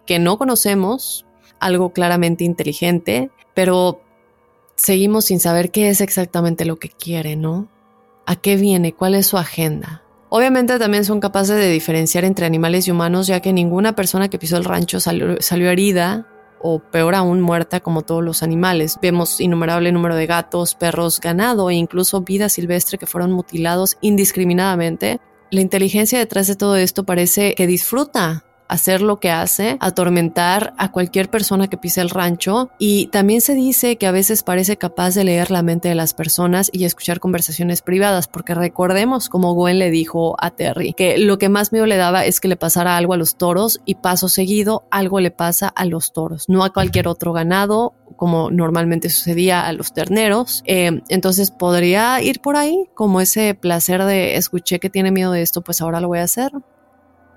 que no conocemos, algo claramente inteligente, pero seguimos sin saber qué es exactamente lo que quiere, ¿no? ¿A qué viene? ¿Cuál es su agenda? Obviamente también son capaces de diferenciar entre animales y humanos, ya que ninguna persona que pisó el rancho salió, herida o peor aún muerta como todos los animales. Vemos innumerable número de gatos, perros, ganado e incluso vida silvestre que fueron mutilados indiscriminadamente. La inteligencia detrás de todo esto parece que disfruta hacer lo que hace, atormentar a cualquier persona que pise el rancho y también se dice que a veces parece capaz de leer la mente de las personas y escuchar conversaciones privadas, porque recordemos como Gwen le dijo a Terry que lo que más miedo le daba es que le pasara algo a los toros y paso seguido algo le pasa a los toros, no a cualquier otro ganado como normalmente sucedía a los terneros. Eh, entonces podría ir por ahí como ese placer de escuché que tiene miedo de esto, pues ahora lo voy a hacer.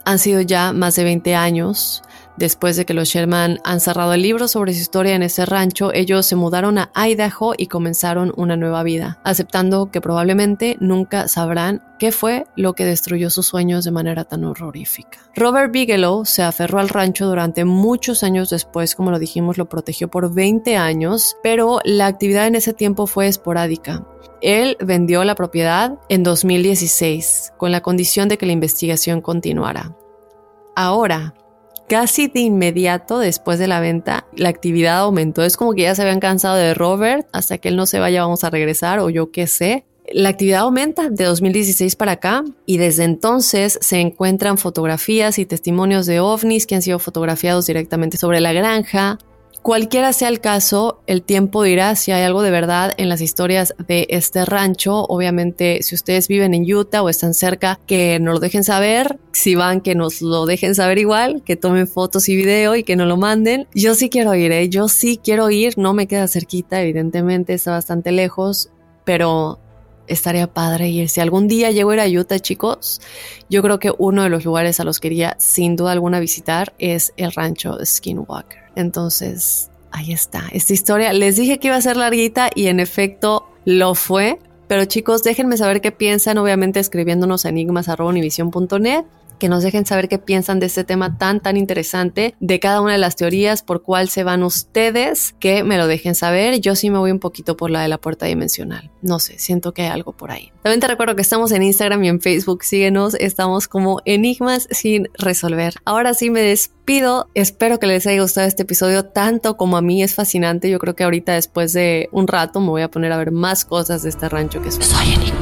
Han sido ya más de 20 años después de que los Sherman han cerrado el libro sobre su historia en ese rancho, ellos se mudaron a Idaho y comenzaron una nueva vida, aceptando que probablemente nunca sabrán qué fue lo que destruyó sus sueños de manera tan horrorífica. Robert Bigelow se aferró al rancho durante muchos años después, como lo dijimos, lo protegió por 20 años, pero la actividad en ese tiempo fue esporádica. Él vendió la propiedad en 2016 con la condición de que la investigación continuara. Ahora, casi de inmediato después de la venta, la actividad aumentó. Es como que ya se habían cansado de Robert, hasta que él no se vaya vamos a regresar o yo qué sé. La actividad aumenta de 2016 para acá y desde entonces se encuentran fotografías y testimonios de ovnis que han sido fotografiados directamente sobre la granja, Cualquiera sea el caso, el tiempo dirá si hay algo de verdad en las historias de este rancho. Obviamente, si ustedes viven en Utah o están cerca, que nos lo dejen saber. Si van, que nos lo dejen saber igual, que tomen fotos y video y que nos lo manden. Yo sí quiero ir, ¿eh? yo sí quiero ir. No me queda cerquita, evidentemente está bastante lejos, pero estaría padre ir. Si algún día llego a ir a Utah, chicos, yo creo que uno de los lugares a los que iría sin duda alguna visitar es el rancho Skinwalker. Entonces, ahí está, esta historia. Les dije que iba a ser larguita y en efecto lo fue. Pero chicos, déjenme saber qué piensan, obviamente escribiéndonos a enigmas.univision.net que nos dejen saber qué piensan de este tema tan, tan interesante, de cada una de las teorías, por cuál se van ustedes, que me lo dejen saber. Yo sí me voy un poquito por la de la puerta dimensional. No sé, siento que hay algo por ahí. También te recuerdo que estamos en Instagram y en Facebook. Síguenos, estamos como Enigmas sin resolver. Ahora sí me despido. Espero que les haya gustado este episodio tanto como a mí. Es fascinante. Yo creo que ahorita después de un rato me voy a poner a ver más cosas de este rancho que soy. Soy enigmático.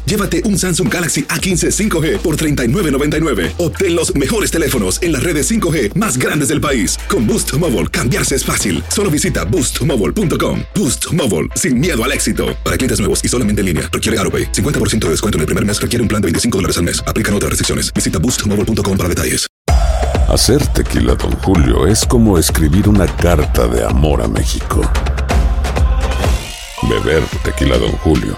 llévate un Samsung Galaxy A15 5G por $39.99. Obtén los mejores teléfonos en las redes 5G más grandes del país. Con Boost Mobile, cambiarse es fácil. Solo visita boostmobile.com. Boost Mobile, sin miedo al éxito. Para clientes nuevos y solamente en línea, requiere AroPay. 50% de descuento en el primer mes requiere un plan de 25 dólares al mes. Aplican otras restricciones. Visita boostmobile.com para detalles. Hacer tequila, Don Julio, es como escribir una carta de amor a México. Beber tequila, Don Julio,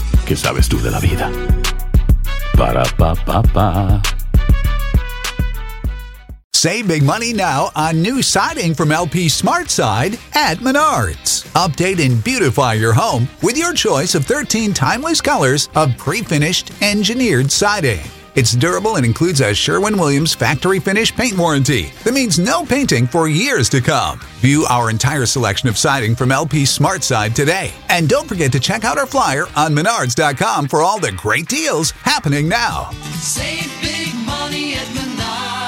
¿qué sabes tú de la vida? Para, pa, pa, pa. Save big money now on new siding from LP Smart SmartSide at Menards. Update and beautify your home with your choice of 13 timeless colors of pre-finished engineered siding. It's durable and includes a Sherwin-Williams factory finish paint warranty that means no painting for years to come. View our entire selection of siding from LP Smart SmartSide today. And don't forget to check out our flyer on menards.com for all the great deals happening now. Save big money at Menards.